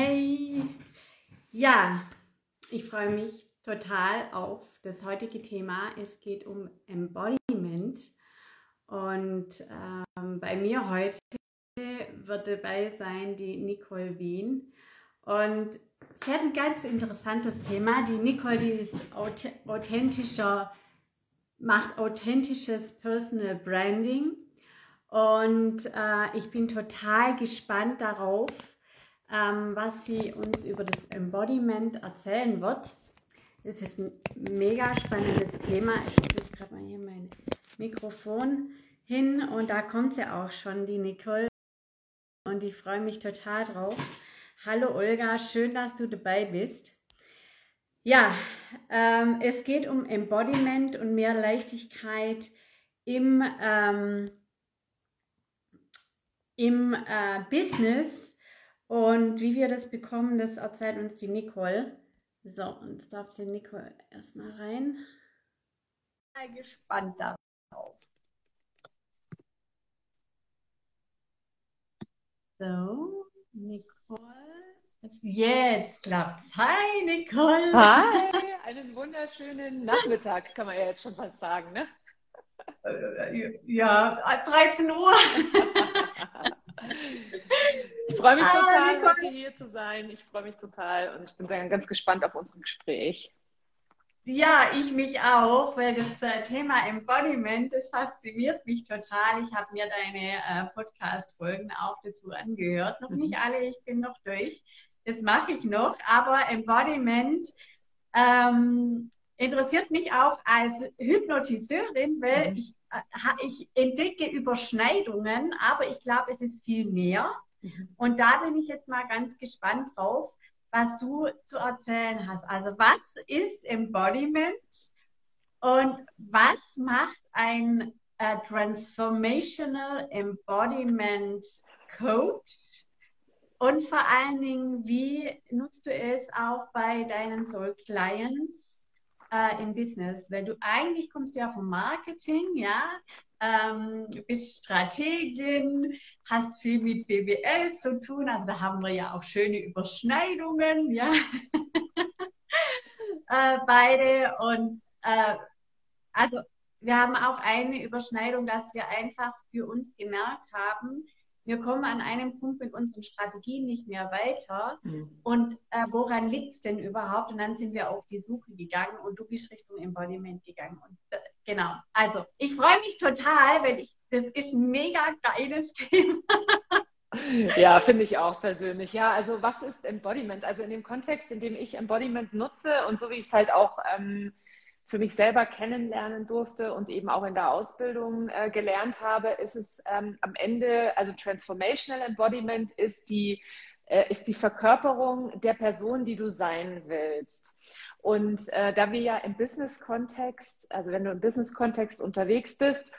Hey, ja, ich freue mich total auf das heutige Thema. Es geht um Embodiment und ähm, bei mir heute wird dabei sein die Nicole Wien und sie hat ein ganz interessantes Thema. Die Nicole, die ist authentischer, macht authentisches Personal Branding und äh, ich bin total gespannt darauf, ähm, was sie uns über das Embodiment erzählen wird. Das ist ein mega spannendes Thema. Ich stelle gerade mal hier mein Mikrofon hin und da kommt sie auch schon, die Nicole. Und ich freue mich total drauf. Hallo Olga, schön, dass du dabei bist. Ja, ähm, es geht um Embodiment und mehr Leichtigkeit im, ähm, im äh, Business und wie wir das bekommen, das erzählt uns die Nicole. So, und jetzt darf die Nicole erstmal rein. Mal gespannt darauf. So, Nicole. Jetzt klappt's. Hi, Nicole. Hi, einen wunderschönen Nachmittag, kann man ja jetzt schon fast sagen, ne? Äh, ja, 13 Uhr. Ich freue mich ah, total, heute hier zu sein. Ich freue mich total und ich bin ganz gespannt auf unser Gespräch. Ja, ich mich auch, weil das äh, Thema Embodiment, das fasziniert mich total. Ich habe mir deine äh, Podcast-Folgen auch dazu angehört. Noch mhm. nicht alle, ich bin noch durch. Das mache ich noch, aber Embodiment ähm, interessiert mich auch als Hypnotiseurin, weil mhm. ich, äh, ich entdecke Überschneidungen, aber ich glaube, es ist viel mehr. Mhm. Und da bin ich jetzt mal ganz gespannt drauf, was du zu erzählen hast. Also was ist Embodiment und was macht ein äh, Transformational Embodiment Coach? Und vor allen Dingen, wie nutzt du es auch bei deinen Soul Clients äh, im Business? Weil du eigentlich kommst ja vom Marketing, ja, ähm, bist Strategin, hast viel mit BWL zu tun, also da haben wir ja auch schöne Überschneidungen, ja, äh, beide und äh, also wir haben auch eine Überschneidung, dass wir einfach für uns gemerkt haben, wir kommen an einem Punkt mit unseren Strategien nicht mehr weiter. Mhm. Und äh, woran liegt es denn überhaupt? Und dann sind wir auf die Suche gegangen und du bist Richtung Embodiment gegangen. Und äh, genau, also ich freue mich total, weil ich, das ist ein mega geiles Thema. Ja, finde ich auch persönlich. Ja, also was ist Embodiment? Also in dem Kontext, in dem ich Embodiment nutze und so wie ich es halt auch ähm, für mich selber kennenlernen durfte und eben auch in der Ausbildung äh, gelernt habe, ist es ähm, am Ende, also Transformational Embodiment ist die, äh, ist die Verkörperung der Person, die du sein willst. Und äh, da wir ja im Business-Kontext, also wenn du im Business-Kontext unterwegs bist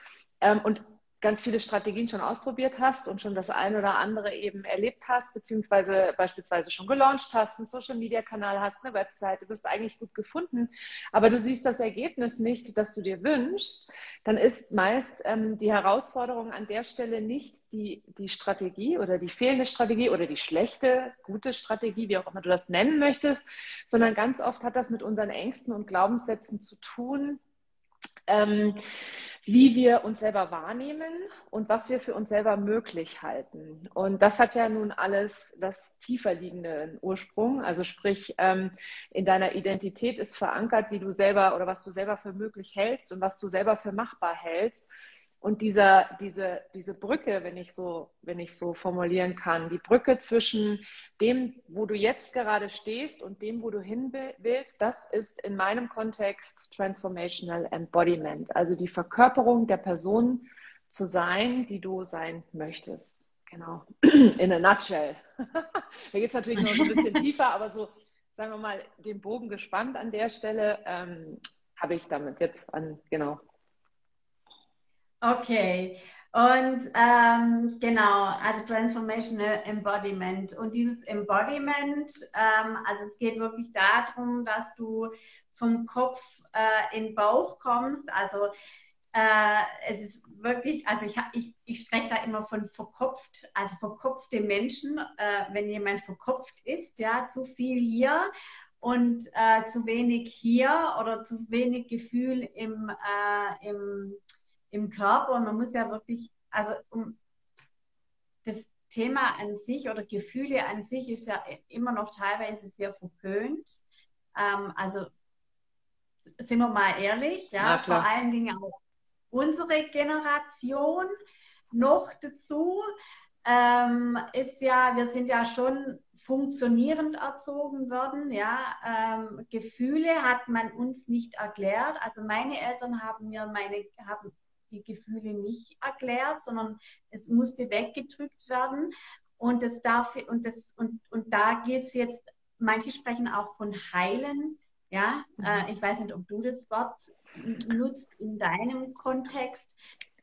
ähm, und ganz viele Strategien schon ausprobiert hast und schon das eine oder andere eben erlebt hast, beziehungsweise beispielsweise schon gelauncht hast, einen Social-Media-Kanal hast, eine Webseite, du bist eigentlich gut gefunden, aber du siehst das Ergebnis nicht, das du dir wünschst, dann ist meist ähm, die Herausforderung an der Stelle nicht die, die Strategie oder die fehlende Strategie oder die schlechte, gute Strategie, wie auch immer du das nennen möchtest, sondern ganz oft hat das mit unseren Ängsten und Glaubenssätzen zu tun. Ähm, wie wir uns selber wahrnehmen und was wir für uns selber möglich halten. Und das hat ja nun alles das tiefer liegende Ursprung. Also sprich, ähm, in deiner Identität ist verankert, wie du selber oder was du selber für möglich hältst und was du selber für machbar hältst. Und dieser, diese, diese Brücke, wenn ich so, wenn ich so formulieren kann, die Brücke zwischen dem, wo du jetzt gerade stehst und dem, wo du hin willst, das ist in meinem Kontext Transformational Embodiment, also die Verkörperung der Person zu sein, die du sein möchtest. Genau. In a nutshell. da geht es natürlich noch so ein bisschen tiefer, aber so, sagen wir mal, den Bogen gespannt an der Stelle ähm, habe ich damit jetzt an, genau, Okay. Und ähm, genau, also Transformational Embodiment. Und dieses Embodiment, ähm, also es geht wirklich darum, dass du vom Kopf äh, in den Bauch kommst. Also äh, es ist wirklich, also ich, ich, ich spreche da immer von verkopft, also verkopfte Menschen, äh, wenn jemand verkopft ist, ja, zu viel hier und äh, zu wenig hier oder zu wenig Gefühl im, äh, im, im Körper. Und man muss ja wirklich, also um das Thema an sich oder Gefühle an sich ist ja immer noch teilweise sehr verpönt. Ähm, also sind wir mal ehrlich, ja, vor allen Dingen auch unsere Generation noch dazu ähm, ist ja, wir sind ja schon funktionierend erzogen worden. Ja, ähm, Gefühle hat man uns nicht erklärt. Also meine Eltern haben mir meine haben die Gefühle nicht erklärt, sondern es musste weggedrückt werden. Und das darf und das und und da geht es jetzt. Manche sprechen auch von heilen. Ja, mhm. äh, ich weiß nicht, ob du das Wort nutzt in deinem Kontext.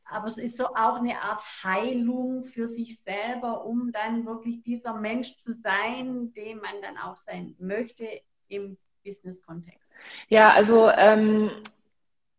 Aber es ist so auch eine Art Heilung für sich selber, um dann wirklich dieser Mensch zu sein, dem man dann auch sein möchte im Business-Kontext. Ja, also ähm,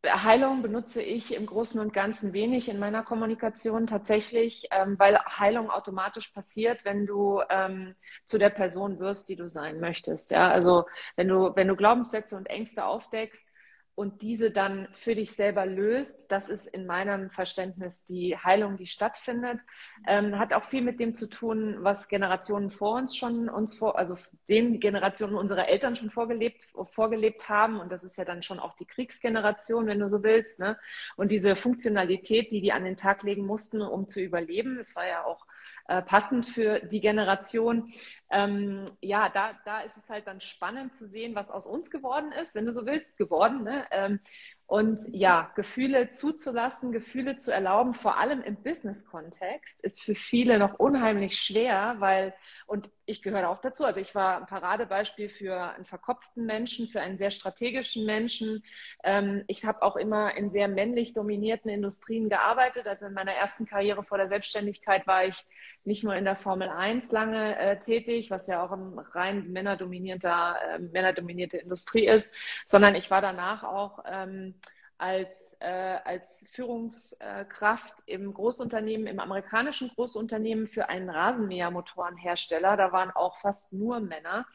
Heilung benutze ich im Großen und Ganzen wenig in meiner Kommunikation tatsächlich, ähm, weil Heilung automatisch passiert, wenn du ähm, zu der Person wirst, die du sein möchtest. Ja, also wenn du, wenn du Glaubenssätze und Ängste aufdeckst, und diese dann für dich selber löst, das ist in meinem Verständnis die Heilung, die stattfindet. Ähm, hat auch viel mit dem zu tun, was Generationen vor uns schon uns vor, also den Generationen unserer Eltern schon vorgelebt, vorgelebt haben. Und das ist ja dann schon auch die Kriegsgeneration, wenn du so willst. Ne? Und diese Funktionalität, die die an den Tag legen mussten, um zu überleben, es war ja auch äh, passend für die Generation. Ähm, ja, da, da ist es halt dann spannend zu sehen, was aus uns geworden ist, wenn du so willst, geworden. Ne? Ähm, und ja, Gefühle zuzulassen, Gefühle zu erlauben, vor allem im Business-Kontext, ist für viele noch unheimlich schwer, weil, und ich gehöre auch dazu, also ich war ein Paradebeispiel für einen verkopften Menschen, für einen sehr strategischen Menschen. Ähm, ich habe auch immer in sehr männlich dominierten Industrien gearbeitet. Also in meiner ersten Karriere vor der Selbstständigkeit war ich nicht nur in der Formel 1 lange äh, tätig, was ja auch ein rein männerdominierter, äh, männerdominierte Industrie ist, sondern ich war danach auch ähm, als, äh, als Führungskraft im Großunternehmen, im amerikanischen Großunternehmen für einen Rasenmähermotorenhersteller. Da waren auch fast nur Männer.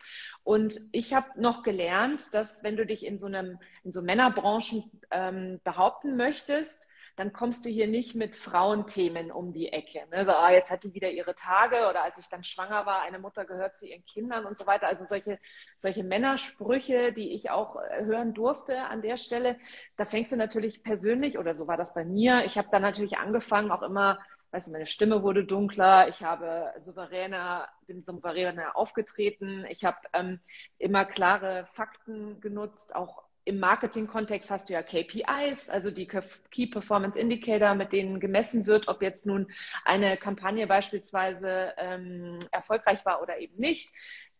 Und ich habe noch gelernt, dass wenn du dich in so einem, in so Männerbranchen ähm, behaupten möchtest, dann kommst du hier nicht mit Frauenthemen um die Ecke. Ne? So, ah, jetzt hat die wieder ihre Tage oder als ich dann schwanger war, eine Mutter gehört zu ihren Kindern und so weiter. Also solche, solche Männersprüche, die ich auch äh, hören durfte an der Stelle, da fängst du natürlich persönlich, oder so war das bei mir, ich habe dann natürlich angefangen, auch immer weißt du, meine Stimme wurde dunkler, ich habe souveräner, bin souveräner aufgetreten, ich habe ähm, immer klare Fakten genutzt, auch im Marketing-Kontext hast du ja KPIs, also die Key Performance Indicator, mit denen gemessen wird, ob jetzt nun eine Kampagne beispielsweise ähm, erfolgreich war oder eben nicht.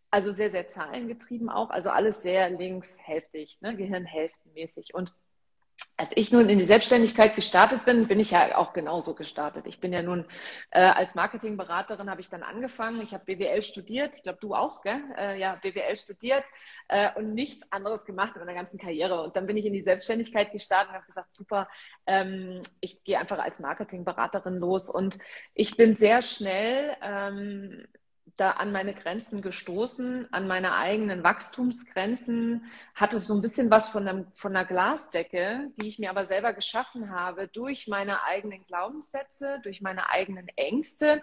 Also sehr, sehr zahlengetrieben auch, also alles sehr linkshälftig, ne, gehirnhälftenmäßig. Und als ich nun in die Selbstständigkeit gestartet bin, bin ich ja auch genauso gestartet. Ich bin ja nun äh, als Marketingberaterin habe ich dann angefangen. Ich habe BWL studiert. Ich glaube, du auch, gell? Äh, ja, BWL studiert äh, und nichts anderes gemacht in meiner ganzen Karriere. Und dann bin ich in die Selbstständigkeit gestartet und habe gesagt, super, ähm, ich gehe einfach als Marketingberaterin los. Und ich bin sehr schnell ähm, da an meine Grenzen gestoßen, an meine eigenen Wachstumsgrenzen, hatte so ein bisschen was von, einem, von einer Glasdecke, die ich mir aber selber geschaffen habe durch meine eigenen Glaubenssätze, durch meine eigenen Ängste.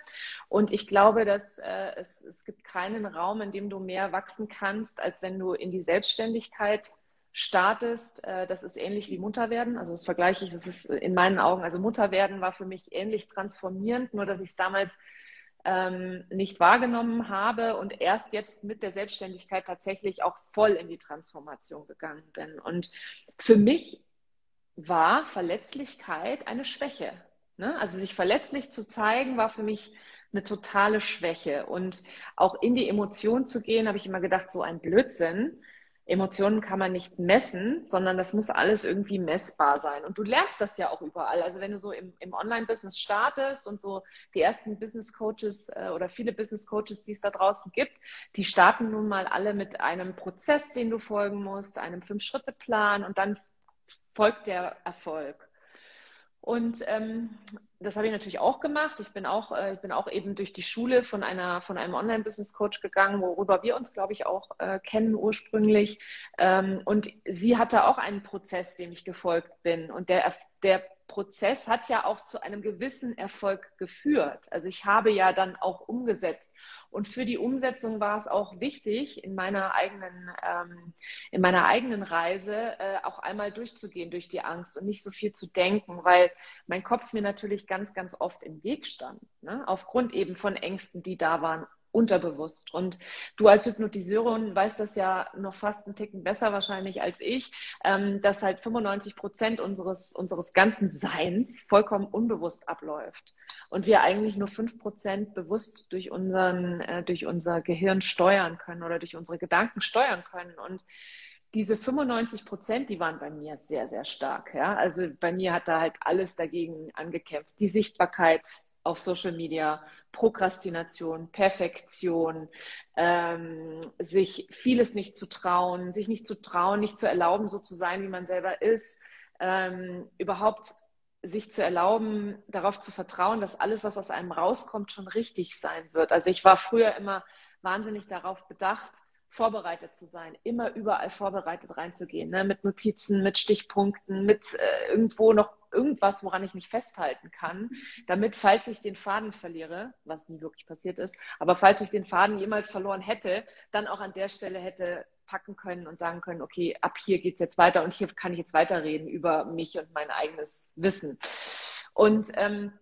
Und ich glaube, dass äh, es, es gibt keinen Raum, in dem du mehr wachsen kannst, als wenn du in die Selbstständigkeit startest, äh, das ist ähnlich wie Mutterwerden. Also das vergleiche ich, das ist in meinen Augen, also Mutterwerden war für mich ähnlich transformierend, nur dass ich es damals ähm, nicht wahrgenommen habe und erst jetzt mit der Selbstständigkeit tatsächlich auch voll in die Transformation gegangen bin. Und für mich war Verletzlichkeit eine Schwäche. Ne? Also sich verletzlich zu zeigen, war für mich eine totale Schwäche. Und auch in die Emotion zu gehen, habe ich immer gedacht, so ein Blödsinn. Emotionen kann man nicht messen, sondern das muss alles irgendwie messbar sein. Und du lernst das ja auch überall. Also wenn du so im, im Online-Business startest und so die ersten Business Coaches äh, oder viele Business Coaches, die es da draußen gibt, die starten nun mal alle mit einem Prozess, den du folgen musst, einem Fünf-Schritte-Plan und dann folgt der Erfolg. Und ähm, das habe ich natürlich auch gemacht. Ich bin auch, äh, ich bin auch eben durch die Schule von einer, von einem Online-Business-Coach gegangen, worüber wir uns, glaube ich, auch äh, kennen ursprünglich. Ähm, und sie hatte auch einen Prozess, dem ich gefolgt bin. Und der, der Prozess hat ja auch zu einem gewissen Erfolg geführt. Also ich habe ja dann auch umgesetzt. Und für die Umsetzung war es auch wichtig, in meiner eigenen, ähm, in meiner eigenen Reise äh, auch einmal durchzugehen durch die Angst und nicht so viel zu denken, weil mein Kopf mir natürlich ganz, ganz oft im Weg stand, ne? aufgrund eben von Ängsten, die da waren unterbewusst. Und du als Hypnotiseurin weißt das ja noch fast einen Ticken besser wahrscheinlich als ich, ähm, dass halt 95 Prozent unseres, unseres ganzen Seins vollkommen unbewusst abläuft. Und wir eigentlich nur fünf Prozent bewusst durch unseren, äh, durch unser Gehirn steuern können oder durch unsere Gedanken steuern können. Und diese 95 Prozent, die waren bei mir sehr, sehr stark. Ja? Also bei mir hat da halt alles dagegen angekämpft. Die Sichtbarkeit, auf Social Media, Prokrastination, Perfektion, ähm, sich vieles nicht zu trauen, sich nicht zu trauen, nicht zu erlauben, so zu sein, wie man selber ist, ähm, überhaupt sich zu erlauben, darauf zu vertrauen, dass alles, was aus einem rauskommt, schon richtig sein wird. Also ich war früher immer wahnsinnig darauf bedacht, vorbereitet zu sein, immer überall vorbereitet reinzugehen, ne? mit Notizen, mit Stichpunkten, mit äh, irgendwo noch irgendwas, woran ich mich festhalten kann, damit, falls ich den Faden verliere, was nie wirklich passiert ist, aber falls ich den Faden jemals verloren hätte, dann auch an der Stelle hätte packen können und sagen können, okay, ab hier geht's jetzt weiter und hier kann ich jetzt weiterreden über mich und mein eigenes Wissen. Und ähm,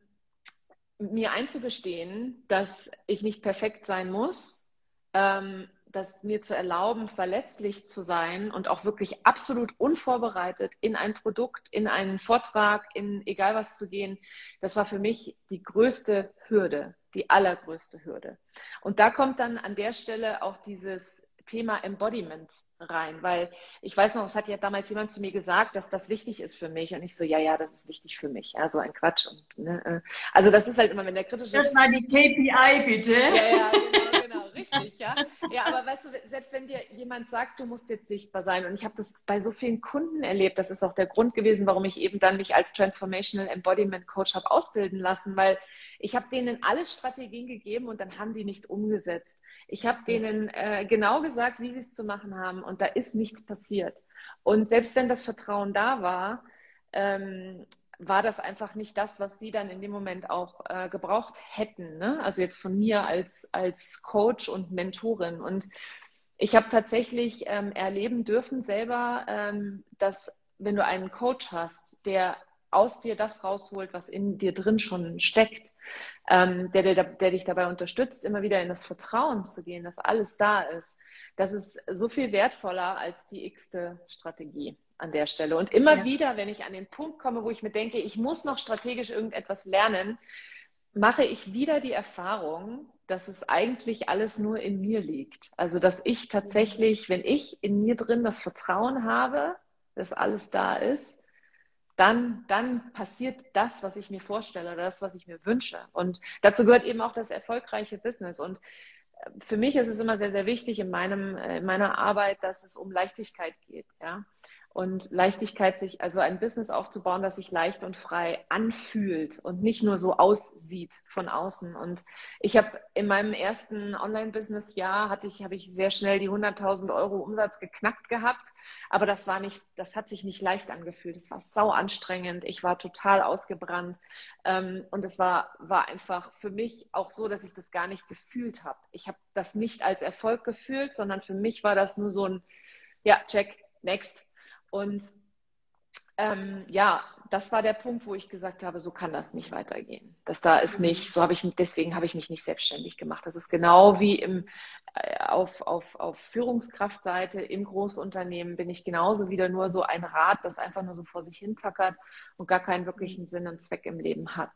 mir einzugestehen, dass ich nicht perfekt sein muss, ähm, das mir zu erlauben, verletzlich zu sein und auch wirklich absolut unvorbereitet in ein Produkt, in einen Vortrag, in egal was zu gehen, das war für mich die größte Hürde, die allergrößte Hürde. Und da kommt dann an der Stelle auch dieses Thema Embodiment rein, weil ich weiß noch, es hat ja damals jemand zu mir gesagt, dass das wichtig ist für mich und ich so, ja, ja, das ist wichtig für mich, ja, so ein Quatsch und ne, äh, also das ist halt immer, wenn der kritische das mal die KPI bitte. Ja, ja, genau, richtig, ja, ja, aber weißt du, selbst wenn dir jemand sagt, du musst jetzt sichtbar sein und ich habe das bei so vielen Kunden erlebt, das ist auch der Grund gewesen, warum ich eben dann mich als Transformational Embodiment Coach habe ausbilden lassen, weil ich habe denen alle Strategien gegeben und dann haben die nicht umgesetzt. Ich habe denen äh, genau gesagt, wie sie es zu machen haben und da ist nichts passiert. Und selbst wenn das Vertrauen da war, ähm, war das einfach nicht das, was sie dann in dem Moment auch äh, gebraucht hätten. Ne? Also jetzt von mir als, als Coach und Mentorin. Und ich habe tatsächlich ähm, erleben dürfen selber, ähm, dass wenn du einen Coach hast, der aus dir das rausholt, was in dir drin schon steckt, ähm, der, der, der dich dabei unterstützt, immer wieder in das Vertrauen zu gehen, dass alles da ist, das ist so viel wertvoller als die x-te Strategie an der Stelle. Und immer ja. wieder, wenn ich an den Punkt komme, wo ich mir denke, ich muss noch strategisch irgendetwas lernen, mache ich wieder die Erfahrung, dass es eigentlich alles nur in mir liegt. Also, dass ich tatsächlich, wenn ich in mir drin das Vertrauen habe, dass alles da ist, dann, dann passiert das, was ich mir vorstelle oder das, was ich mir wünsche. Und dazu gehört eben auch das erfolgreiche Business. Und äh, für mich ist es immer sehr, sehr wichtig in, meinem, äh, in meiner Arbeit, dass es um Leichtigkeit geht. Ja? Und Leichtigkeit, sich also ein Business aufzubauen, das sich leicht und frei anfühlt und nicht nur so aussieht von außen. Und ich habe in meinem ersten Online-Business-Jahr hatte ich, habe ich sehr schnell die 100.000 Euro Umsatz geknackt gehabt. Aber das war nicht, das hat sich nicht leicht angefühlt. Es war sau anstrengend. Ich war total ausgebrannt. Ähm, und es war, war einfach für mich auch so, dass ich das gar nicht gefühlt habe. Ich habe das nicht als Erfolg gefühlt, sondern für mich war das nur so ein, ja, check, next, und ähm, ja, das war der Punkt, wo ich gesagt habe, so kann das nicht weitergehen. Das da ist nicht, so habe ich, deswegen habe ich mich nicht selbstständig gemacht. Das ist genau wie im, äh, auf, auf, auf Führungskraftseite im Großunternehmen bin ich genauso wieder nur so ein Rad, das einfach nur so vor sich hin tackert und gar keinen wirklichen Sinn und Zweck im Leben hat.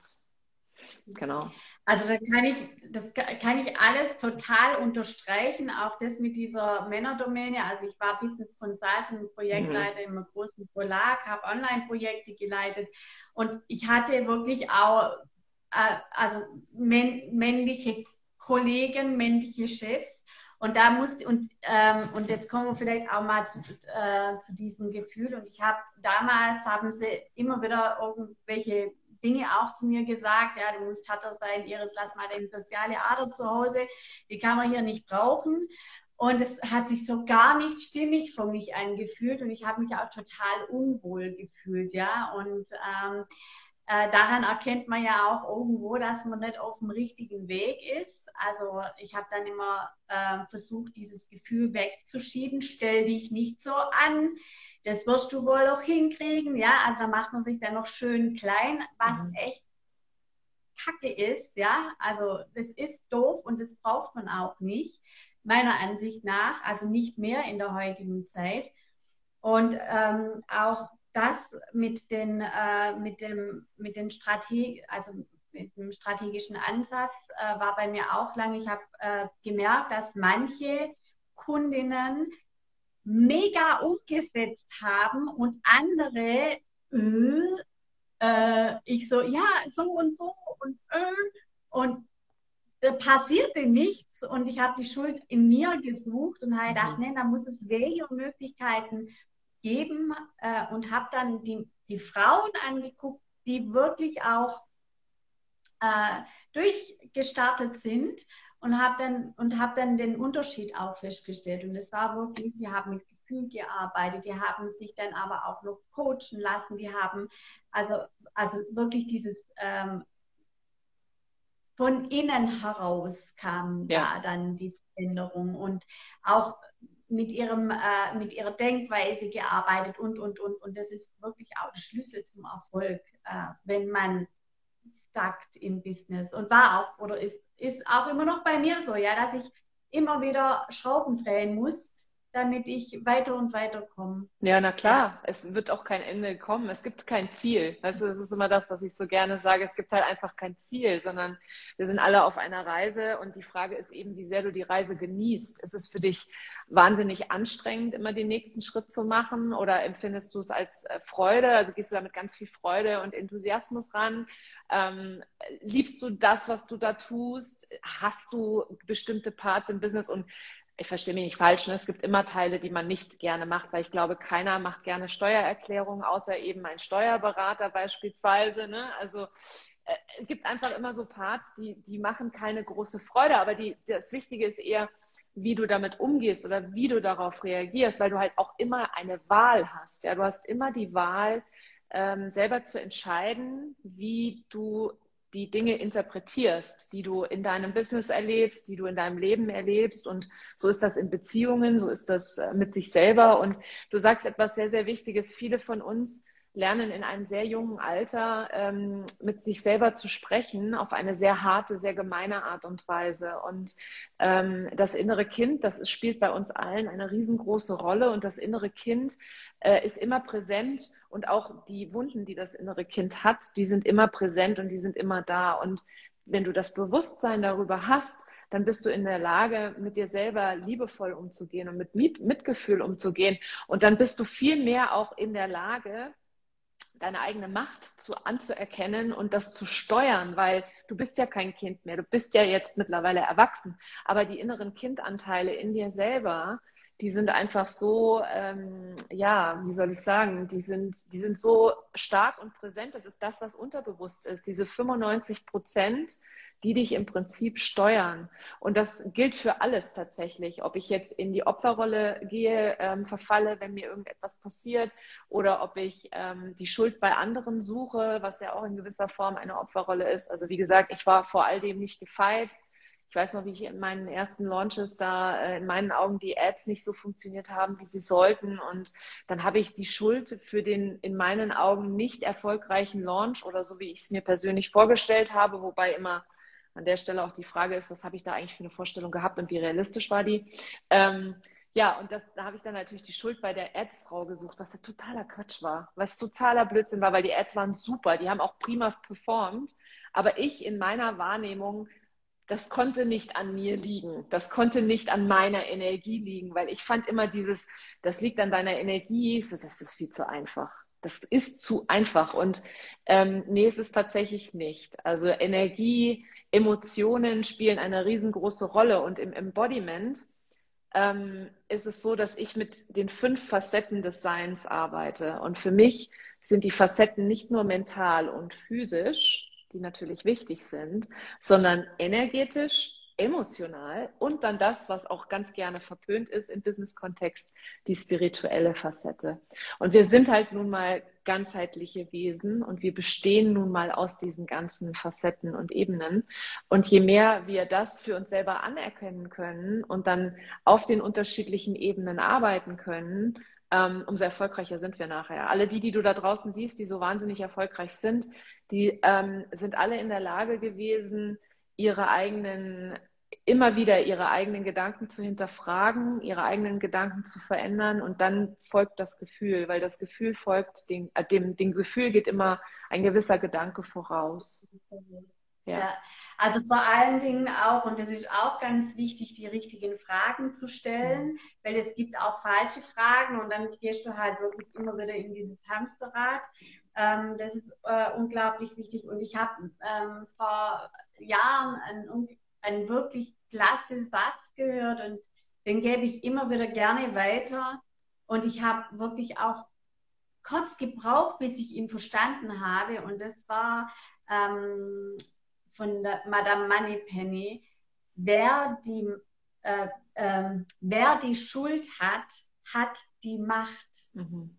Genau. Also da kann ich, das kann ich alles total unterstreichen, auch das mit dieser Männerdomäne. Also ich war Business Consultant, Projektleiter mhm. im großen Verlag, habe Online-Projekte geleitet und ich hatte wirklich auch äh, also männliche Kollegen, männliche Chefs Und da muss, und, ähm, und jetzt kommen wir vielleicht auch mal zu, äh, zu diesem Gefühl. Und ich habe damals haben sie immer wieder irgendwelche Dinge auch zu mir gesagt, ja, du musst härter sein, Iris, lass mal deine soziale Ader zu Hause, die kann man hier nicht brauchen. Und es hat sich so gar nicht stimmig für mich angefühlt und ich habe mich auch total unwohl gefühlt, ja. Und ähm, äh, daran erkennt man ja auch irgendwo, dass man nicht auf dem richtigen Weg ist. Also ich habe dann immer äh, versucht, dieses Gefühl wegzuschieben. Stell dich nicht so an. Das wirst du wohl auch hinkriegen. Ja, also da macht man sich dann noch schön klein, was mhm. echt Kacke ist. Ja, also das ist doof und das braucht man auch nicht, meiner Ansicht nach. Also nicht mehr in der heutigen Zeit. Und ähm, auch das mit den, äh, mit dem, mit den Strategie, also mit dem strategischen Ansatz äh, war bei mir auch lange. Ich habe äh, gemerkt, dass manche Kundinnen mega umgesetzt haben und andere, äh, ich so, ja, so und so und äh, und da passierte nichts und ich habe die Schuld in mir gesucht und habe gedacht, mhm. nee, da muss es Wege und Möglichkeiten geben äh, und habe dann die, die Frauen angeguckt, die wirklich auch äh, durchgestartet sind und habe dann, und hab dann den Unterschied auch festgestellt. Und es war wirklich, die haben mit Gefühl gearbeitet, die haben sich dann aber auch noch coachen lassen, die haben also, also wirklich dieses ähm, von innen heraus kam ja. da dann die Veränderung und auch mit, ihrem, äh, mit ihrer Denkweise gearbeitet und, und, und. Und das ist wirklich auch der Schlüssel zum Erfolg, äh, wenn man stackt im Business. Und war auch oder ist, ist auch immer noch bei mir so, ja, dass ich immer wieder Schrauben drehen muss, damit ich weiter und weiter komme. Ja, na klar, ja. es wird auch kein Ende kommen. Es gibt kein Ziel. Weißt du, das ist immer das, was ich so gerne sage. Es gibt halt einfach kein Ziel, sondern wir sind alle auf einer Reise und die Frage ist eben, wie sehr du die Reise genießt. Ist es für dich wahnsinnig anstrengend, immer den nächsten Schritt zu machen oder empfindest du es als äh, Freude? Also gehst du da mit ganz viel Freude und Enthusiasmus ran? Ähm, liebst du das, was du da tust? Hast du bestimmte Parts im Business und ich verstehe mich nicht falsch, ne? es gibt immer Teile, die man nicht gerne macht, weil ich glaube, keiner macht gerne Steuererklärungen, außer eben ein Steuerberater beispielsweise. Ne? Also äh, es gibt einfach immer so Parts, die, die machen keine große Freude, aber die, das Wichtige ist eher, wie du damit umgehst oder wie du darauf reagierst, weil du halt auch immer eine Wahl hast. Ja, du hast immer die Wahl, ähm, selber zu entscheiden, wie du die Dinge interpretierst, die du in deinem Business erlebst, die du in deinem Leben erlebst. Und so ist das in Beziehungen, so ist das äh, mit sich selber. Und du sagst etwas sehr, sehr Wichtiges. Viele von uns lernen in einem sehr jungen Alter ähm, mit sich selber zu sprechen auf eine sehr harte, sehr gemeine Art und Weise. Und ähm, das innere Kind, das spielt bei uns allen eine riesengroße Rolle. Und das innere Kind äh, ist immer präsent und auch die Wunden, die das innere Kind hat, die sind immer präsent und die sind immer da. Und wenn du das Bewusstsein darüber hast, dann bist du in der Lage, mit dir selber liebevoll umzugehen und mit Mitgefühl umzugehen. Und dann bist du viel mehr auch in der Lage, deine eigene Macht zu, anzuerkennen und das zu steuern, weil du bist ja kein Kind mehr, du bist ja jetzt mittlerweile erwachsen, aber die inneren Kindanteile in dir selber, die sind einfach so, ähm, ja, wie soll ich sagen, die sind, die sind so stark und präsent. Das ist das, was unterbewusst ist. Diese 95 Prozent, die dich im Prinzip steuern. Und das gilt für alles tatsächlich. Ob ich jetzt in die Opferrolle gehe, ähm, verfalle, wenn mir irgendetwas passiert, oder ob ich ähm, die Schuld bei anderen suche, was ja auch in gewisser Form eine Opferrolle ist. Also wie gesagt, ich war vor all dem nicht gefeit. Ich weiß noch, wie ich in meinen ersten Launches da äh, in meinen Augen die Ads nicht so funktioniert haben, wie sie sollten. Und dann habe ich die Schuld für den in meinen Augen nicht erfolgreichen Launch oder so, wie ich es mir persönlich vorgestellt habe, wobei immer an der Stelle auch die Frage ist, was habe ich da eigentlich für eine Vorstellung gehabt und wie realistisch war die? Ähm, ja, und das, da habe ich dann natürlich die Schuld bei der Ads-Frau gesucht, was ja totaler Quatsch war, was totaler Blödsinn war, weil die Ads waren super, die haben auch prima performt, aber ich in meiner Wahrnehmung, das konnte nicht an mir liegen, das konnte nicht an meiner Energie liegen, weil ich fand immer dieses, das liegt an deiner Energie, das ist viel zu einfach. Das ist zu einfach und ähm, nee, es ist tatsächlich nicht. Also Energie, Emotionen spielen eine riesengroße Rolle und im Embodiment ähm, ist es so, dass ich mit den fünf Facetten des Seins arbeite. Und für mich sind die Facetten nicht nur mental und physisch, die natürlich wichtig sind, sondern energetisch, emotional und dann das, was auch ganz gerne verpönt ist im Business-Kontext, die spirituelle Facette. Und wir sind halt nun mal ganzheitliche Wesen und wir bestehen nun mal aus diesen ganzen Facetten und Ebenen. Und je mehr wir das für uns selber anerkennen können und dann auf den unterschiedlichen Ebenen arbeiten können, ähm, umso erfolgreicher sind wir nachher. Alle die, die du da draußen siehst, die so wahnsinnig erfolgreich sind, die ähm, sind alle in der Lage gewesen, ihre eigenen, immer wieder ihre eigenen Gedanken zu hinterfragen, ihre eigenen Gedanken zu verändern und dann folgt das Gefühl, weil das Gefühl folgt, dem, äh, dem, dem Gefühl geht immer ein gewisser Gedanke voraus. Ja. ja. also vor allen Dingen auch, und das ist auch ganz wichtig, die richtigen Fragen zu stellen, mhm. weil es gibt auch falsche Fragen und dann gehst du halt wirklich immer wieder in dieses Hamsterrad. Ähm, das ist äh, unglaublich wichtig und ich habe ähm, vor Jahren einen, einen wirklich klasse Satz gehört und den gebe ich immer wieder gerne weiter und ich habe wirklich auch kurz gebraucht, bis ich ihn verstanden habe und das war, ähm, von der Madame Moneypenny, wer die, äh, äh, wer die Schuld hat, hat die Macht. Mhm.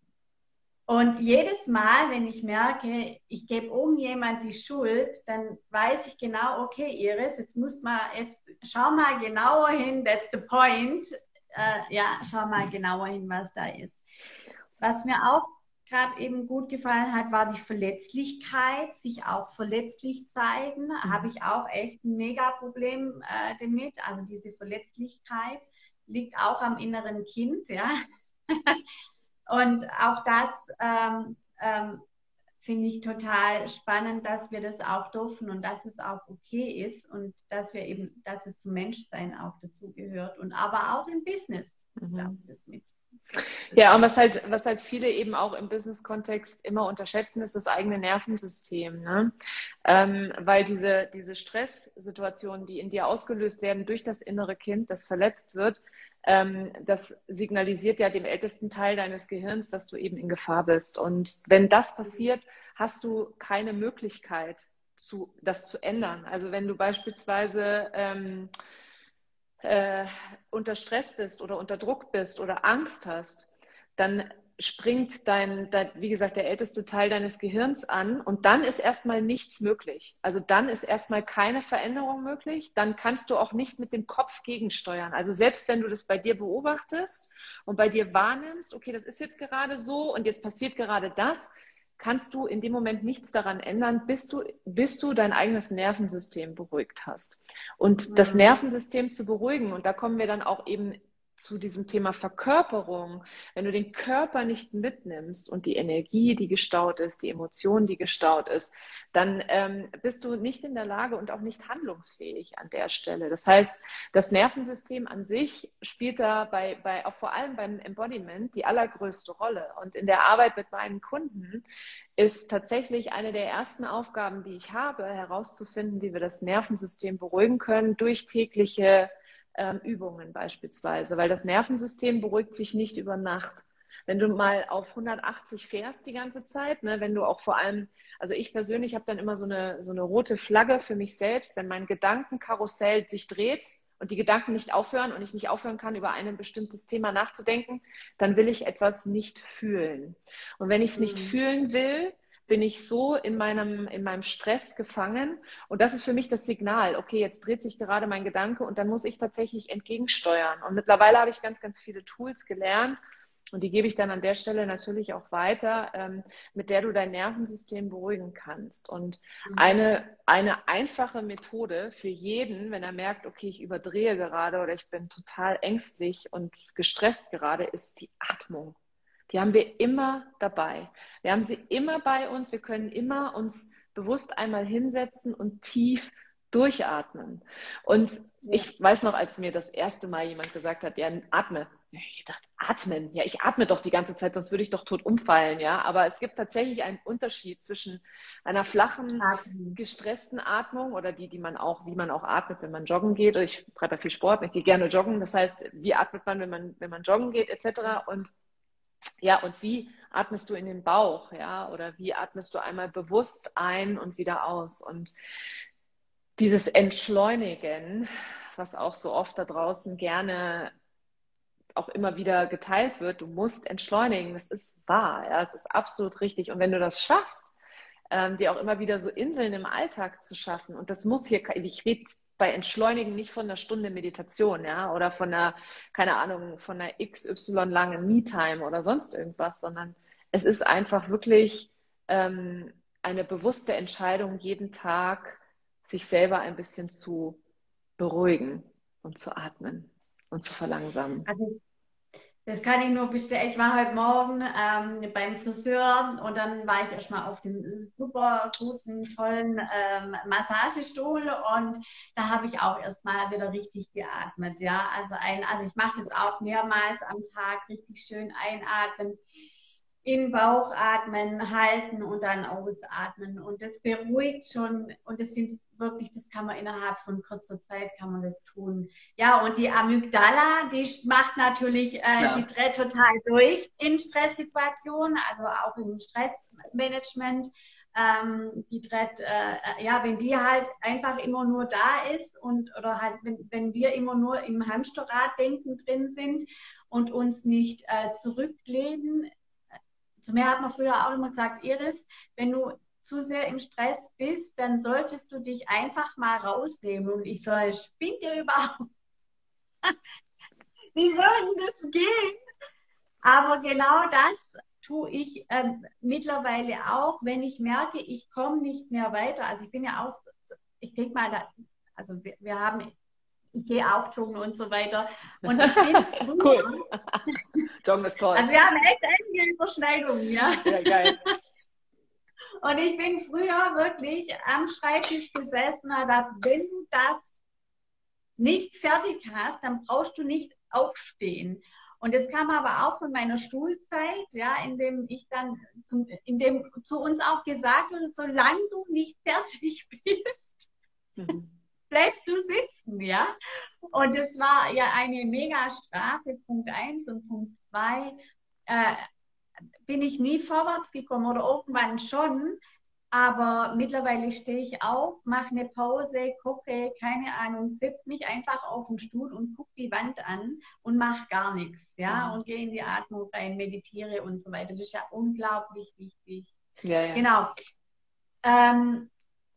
Und jedes Mal, wenn ich merke, ich gebe irgendjemand die Schuld, dann weiß ich genau, okay, Iris, jetzt muss man, jetzt schau mal genauer hin, that's the point. Äh, ja, schau mal genauer hin, was da ist. Was mir auch gerade eben gut gefallen hat, war die Verletzlichkeit, sich auch verletzlich zeigen. Mhm. Habe ich auch echt ein Mega-Problem äh, damit. Also diese Verletzlichkeit liegt auch am inneren Kind, ja. Und auch das ähm, ähm, finde ich total spannend, dass wir das auch dürfen und dass es auch okay ist und dass wir eben, dass es zum Menschsein auch dazugehört und aber auch im Business mhm. das mit. Ja, und was halt, was halt viele eben auch im Business-Kontext immer unterschätzen, ist das eigene Nervensystem. Ne? Ähm, weil diese, diese Stresssituationen, die in dir ausgelöst werden durch das innere Kind, das verletzt wird, das signalisiert ja dem ältesten Teil deines Gehirns, dass du eben in Gefahr bist. Und wenn das passiert, hast du keine Möglichkeit, zu, das zu ändern. Also wenn du beispielsweise ähm, äh, unter Stress bist oder unter Druck bist oder Angst hast, dann springt dein, dein, wie gesagt, der älteste Teil deines Gehirns an und dann ist erstmal nichts möglich. Also dann ist erstmal keine Veränderung möglich. Dann kannst du auch nicht mit dem Kopf gegensteuern. Also selbst wenn du das bei dir beobachtest und bei dir wahrnimmst, okay, das ist jetzt gerade so und jetzt passiert gerade das, kannst du in dem Moment nichts daran ändern, bis du, bis du dein eigenes Nervensystem beruhigt hast. Und mhm. das Nervensystem zu beruhigen, und da kommen wir dann auch eben zu diesem Thema Verkörperung, wenn du den Körper nicht mitnimmst und die Energie, die gestaut ist, die Emotion, die gestaut ist, dann ähm, bist du nicht in der Lage und auch nicht handlungsfähig an der Stelle. Das heißt, das Nervensystem an sich spielt da bei, bei auch vor allem beim Embodiment die allergrößte Rolle. Und in der Arbeit mit meinen Kunden ist tatsächlich eine der ersten Aufgaben, die ich habe, herauszufinden, wie wir das Nervensystem beruhigen können durch tägliche ähm, Übungen beispielsweise, weil das Nervensystem beruhigt sich nicht über Nacht. Wenn du mal auf 180 fährst die ganze Zeit, ne, wenn du auch vor allem, also ich persönlich habe dann immer so eine, so eine rote Flagge für mich selbst, wenn mein Gedankenkarussell sich dreht und die Gedanken nicht aufhören und ich nicht aufhören kann, über ein bestimmtes Thema nachzudenken, dann will ich etwas nicht fühlen. Und wenn ich es nicht mhm. fühlen will, bin ich so in meinem, in meinem Stress gefangen. Und das ist für mich das Signal, okay, jetzt dreht sich gerade mein Gedanke und dann muss ich tatsächlich entgegensteuern. Und mittlerweile habe ich ganz, ganz viele Tools gelernt. Und die gebe ich dann an der Stelle natürlich auch weiter, ähm, mit der du dein Nervensystem beruhigen kannst. Und mhm. eine, eine einfache Methode für jeden, wenn er merkt, okay, ich überdrehe gerade oder ich bin total ängstlich und gestresst gerade, ist die Atmung. Die haben wir immer dabei. Wir haben sie immer bei uns. Wir können immer uns bewusst einmal hinsetzen und tief Durchatmen. Und ich weiß noch, als mir das erste Mal jemand gesagt hat, ja, atme. Ich dachte, atmen. Ja, ich atme doch die ganze Zeit, sonst würde ich doch tot umfallen, ja. Aber es gibt tatsächlich einen Unterschied zwischen einer flachen, Atmen. gestressten Atmung oder die, die man auch, wie man auch atmet, wenn man joggen geht. Ich treibe ja viel Sport, ich gehe gerne joggen. Das heißt, wie atmet man, wenn man, wenn man joggen geht, etc. Und ja, und wie atmest du in den Bauch, ja, oder wie atmest du einmal bewusst ein und wieder aus? Und dieses Entschleunigen, was auch so oft da draußen gerne auch immer wieder geteilt wird, du musst entschleunigen, das ist wahr, ja, es ist absolut richtig. Und wenn du das schaffst, ähm, dir auch immer wieder so Inseln im Alltag zu schaffen, und das muss hier, ich rede bei Entschleunigen nicht von einer Stunde Meditation, ja, oder von einer, keine Ahnung, von einer XY langen Me-Time oder sonst irgendwas, sondern es ist einfach wirklich ähm, eine bewusste Entscheidung, jeden Tag sich selber ein bisschen zu beruhigen und zu atmen und zu verlangsamen. Also das kann ich nur bestätigen. Ich war heute Morgen ähm, beim Friseur und dann war ich erstmal auf dem super guten, tollen ähm, Massagestuhl und da habe ich auch erstmal wieder richtig geatmet. Ja, also ein, also ich mache das auch mehrmals am Tag richtig schön einatmen in Bauch atmen, halten und dann ausatmen. Und das beruhigt schon und das sind wirklich, das kann man innerhalb von kurzer Zeit kann man das tun. Ja, und die Amygdala, die macht natürlich, äh, die dreht total durch in Stresssituationen, also auch im Stressmanagement. Ähm, die dreht, äh, ja, wenn die halt einfach immer nur da ist und oder halt, wenn, wenn wir immer nur im Hamsterrad-Denken drin sind und uns nicht äh, zurücklehnen, zu mir hat man früher auch immer gesagt, Iris, wenn du zu sehr im Stress bist, dann solltest du dich einfach mal rausnehmen. Und ich so, spinnt ihr überhaupt? Wie soll denn das gehen? Aber genau das tue ich äh, mittlerweile auch, wenn ich merke, ich komme nicht mehr weiter. Also ich bin ja auch, ich denke mal, da, also wir, wir haben ich gehe auch joggen und so weiter. Und ich bin cool. Joggen ist toll. Also wir haben echt einige Überschneidungen, ja. Ja, geil. Und ich bin früher wirklich am Schreibtisch gesessen und gedacht, wenn du das nicht fertig hast, dann brauchst du nicht aufstehen. Und das kam aber auch von meiner Schulzeit, ja, in dem ich dann, zum, in dem zu uns auch gesagt wurde, solange du nicht fertig bist, mhm bleibst du sitzen, ja? Und es war ja eine Mega-Strafe, Punkt 1 und Punkt 2. Äh, bin ich nie vorwärts gekommen oder irgendwann schon, aber mittlerweile stehe ich auf, mache eine Pause, gucke, keine Ahnung, setze mich einfach auf den Stuhl und gucke die Wand an und mache gar nichts, ja, mhm. und gehe in die Atmung rein, meditiere und so weiter. Das ist ja unglaublich wichtig. Ja, ja. Genau. Ähm,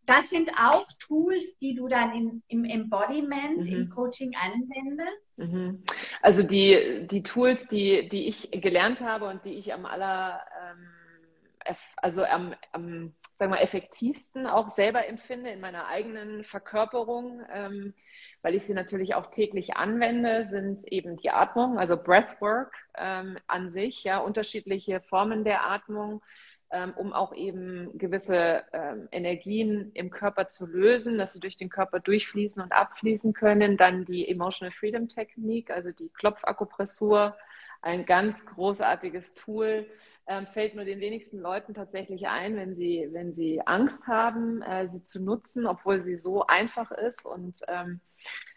das sind auch Tools, die du dann in, im Embodiment, mhm. im Coaching anwendest? Mhm. Also die, die Tools, die, die ich gelernt habe und die ich am aller, ähm, also am, am sagen wir, effektivsten auch selber empfinde in meiner eigenen Verkörperung, ähm, weil ich sie natürlich auch täglich anwende, sind eben die Atmung, also Breathwork ähm, an sich, ja, unterschiedliche Formen der Atmung ähm, um auch eben gewisse ähm, Energien im Körper zu lösen, dass sie durch den Körper durchfließen und abfließen können. Dann die Emotional Freedom Technik, also die Klopfakupressur, ein ganz großartiges Tool. Ähm, fällt nur den wenigsten Leuten tatsächlich ein, wenn sie, wenn sie Angst haben, äh, sie zu nutzen, obwohl sie so einfach ist. Und ähm,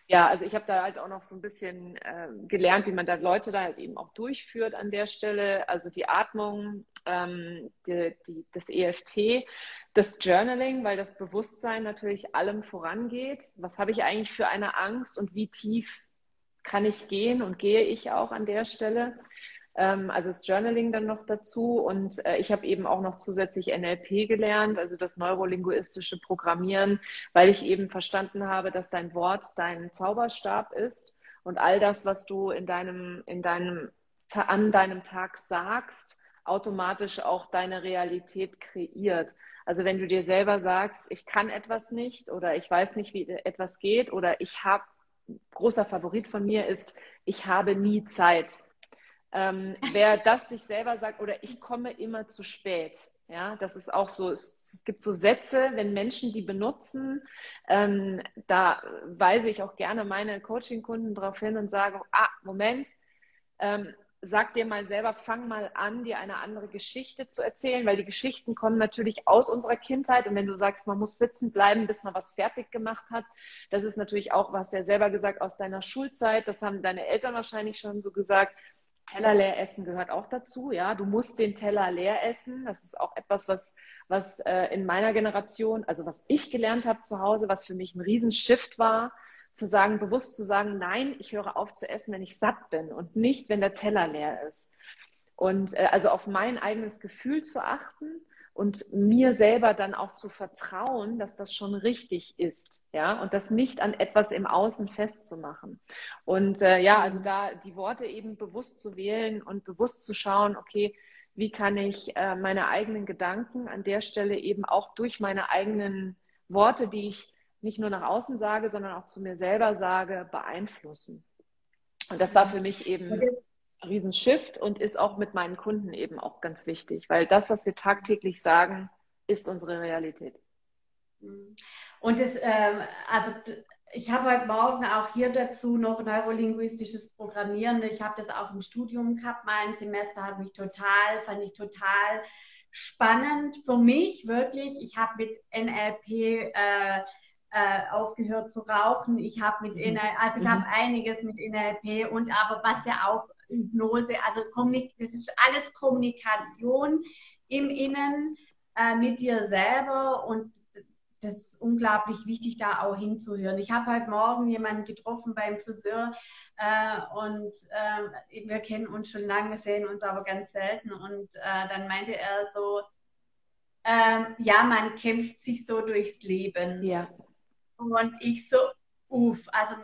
ja, also ich habe da halt auch noch so ein bisschen äh, gelernt, wie man da Leute da halt eben auch durchführt an der Stelle. Also die Atmung, ähm, die, die, das EFT, das Journaling, weil das Bewusstsein natürlich allem vorangeht. Was habe ich eigentlich für eine Angst und wie tief kann ich gehen und gehe ich auch an der Stelle? Ähm, also das Journaling dann noch dazu. Und äh, ich habe eben auch noch zusätzlich NLP gelernt, also das neurolinguistische Programmieren, weil ich eben verstanden habe, dass dein Wort dein Zauberstab ist und all das, was du in deinem, in deinem, an deinem Tag sagst, automatisch auch deine Realität kreiert. Also wenn du dir selber sagst, ich kann etwas nicht oder ich weiß nicht, wie etwas geht oder ich habe, großer Favorit von mir ist, ich habe nie Zeit. Ähm, wer das sich selber sagt, oder ich komme immer zu spät. Ja, das ist auch so. Es gibt so Sätze, wenn Menschen die benutzen, ähm, da weise ich auch gerne meine Coaching-Kunden darauf hin und sage, ah, Moment, ähm, sag dir mal selber, fang mal an, dir eine andere Geschichte zu erzählen, weil die Geschichten kommen natürlich aus unserer Kindheit. Und wenn du sagst, man muss sitzen bleiben, bis man was fertig gemacht hat, das ist natürlich auch, was der selber gesagt, aus deiner Schulzeit. Das haben deine Eltern wahrscheinlich schon so gesagt. Teller leer essen gehört auch dazu, ja. Du musst den Teller leer essen. Das ist auch etwas, was, was äh, in meiner Generation, also was ich gelernt habe zu Hause, was für mich ein Riesenshift war zu sagen, bewusst zu sagen, nein, ich höre auf zu essen, wenn ich satt bin und nicht, wenn der Teller leer ist. Und äh, also auf mein eigenes Gefühl zu achten und mir selber dann auch zu vertrauen, dass das schon richtig ist, ja, und das nicht an etwas im Außen festzumachen. Und äh, ja, also da die Worte eben bewusst zu wählen und bewusst zu schauen, okay, wie kann ich äh, meine eigenen Gedanken an der Stelle eben auch durch meine eigenen Worte, die ich nicht nur nach außen sage, sondern auch zu mir selber sage, beeinflussen. Und das war für mich eben Riesenshift und ist auch mit meinen Kunden eben auch ganz wichtig, weil das, was wir tagtäglich sagen, ist unsere Realität. Und das, ähm, also ich habe heute Morgen auch hier dazu noch neurolinguistisches Programmieren. Ich habe das auch im Studium gehabt. Mein Semester hat mich total, fand ich total spannend für mich wirklich. Ich habe mit NLP äh, äh, aufgehört zu rauchen. Ich habe mit mhm. NLP, also ich mhm. habe einiges mit NLP und aber was ja auch Hypnose, also das ist alles Kommunikation im Innen äh, mit dir selber und das ist unglaublich wichtig, da auch hinzuhören. Ich habe heute Morgen jemanden getroffen beim Friseur äh, und äh, wir kennen uns schon lange, sehen uns aber ganz selten und äh, dann meinte er so, ähm, ja, man kämpft sich so durchs Leben. Ja. Und ich so, uff, also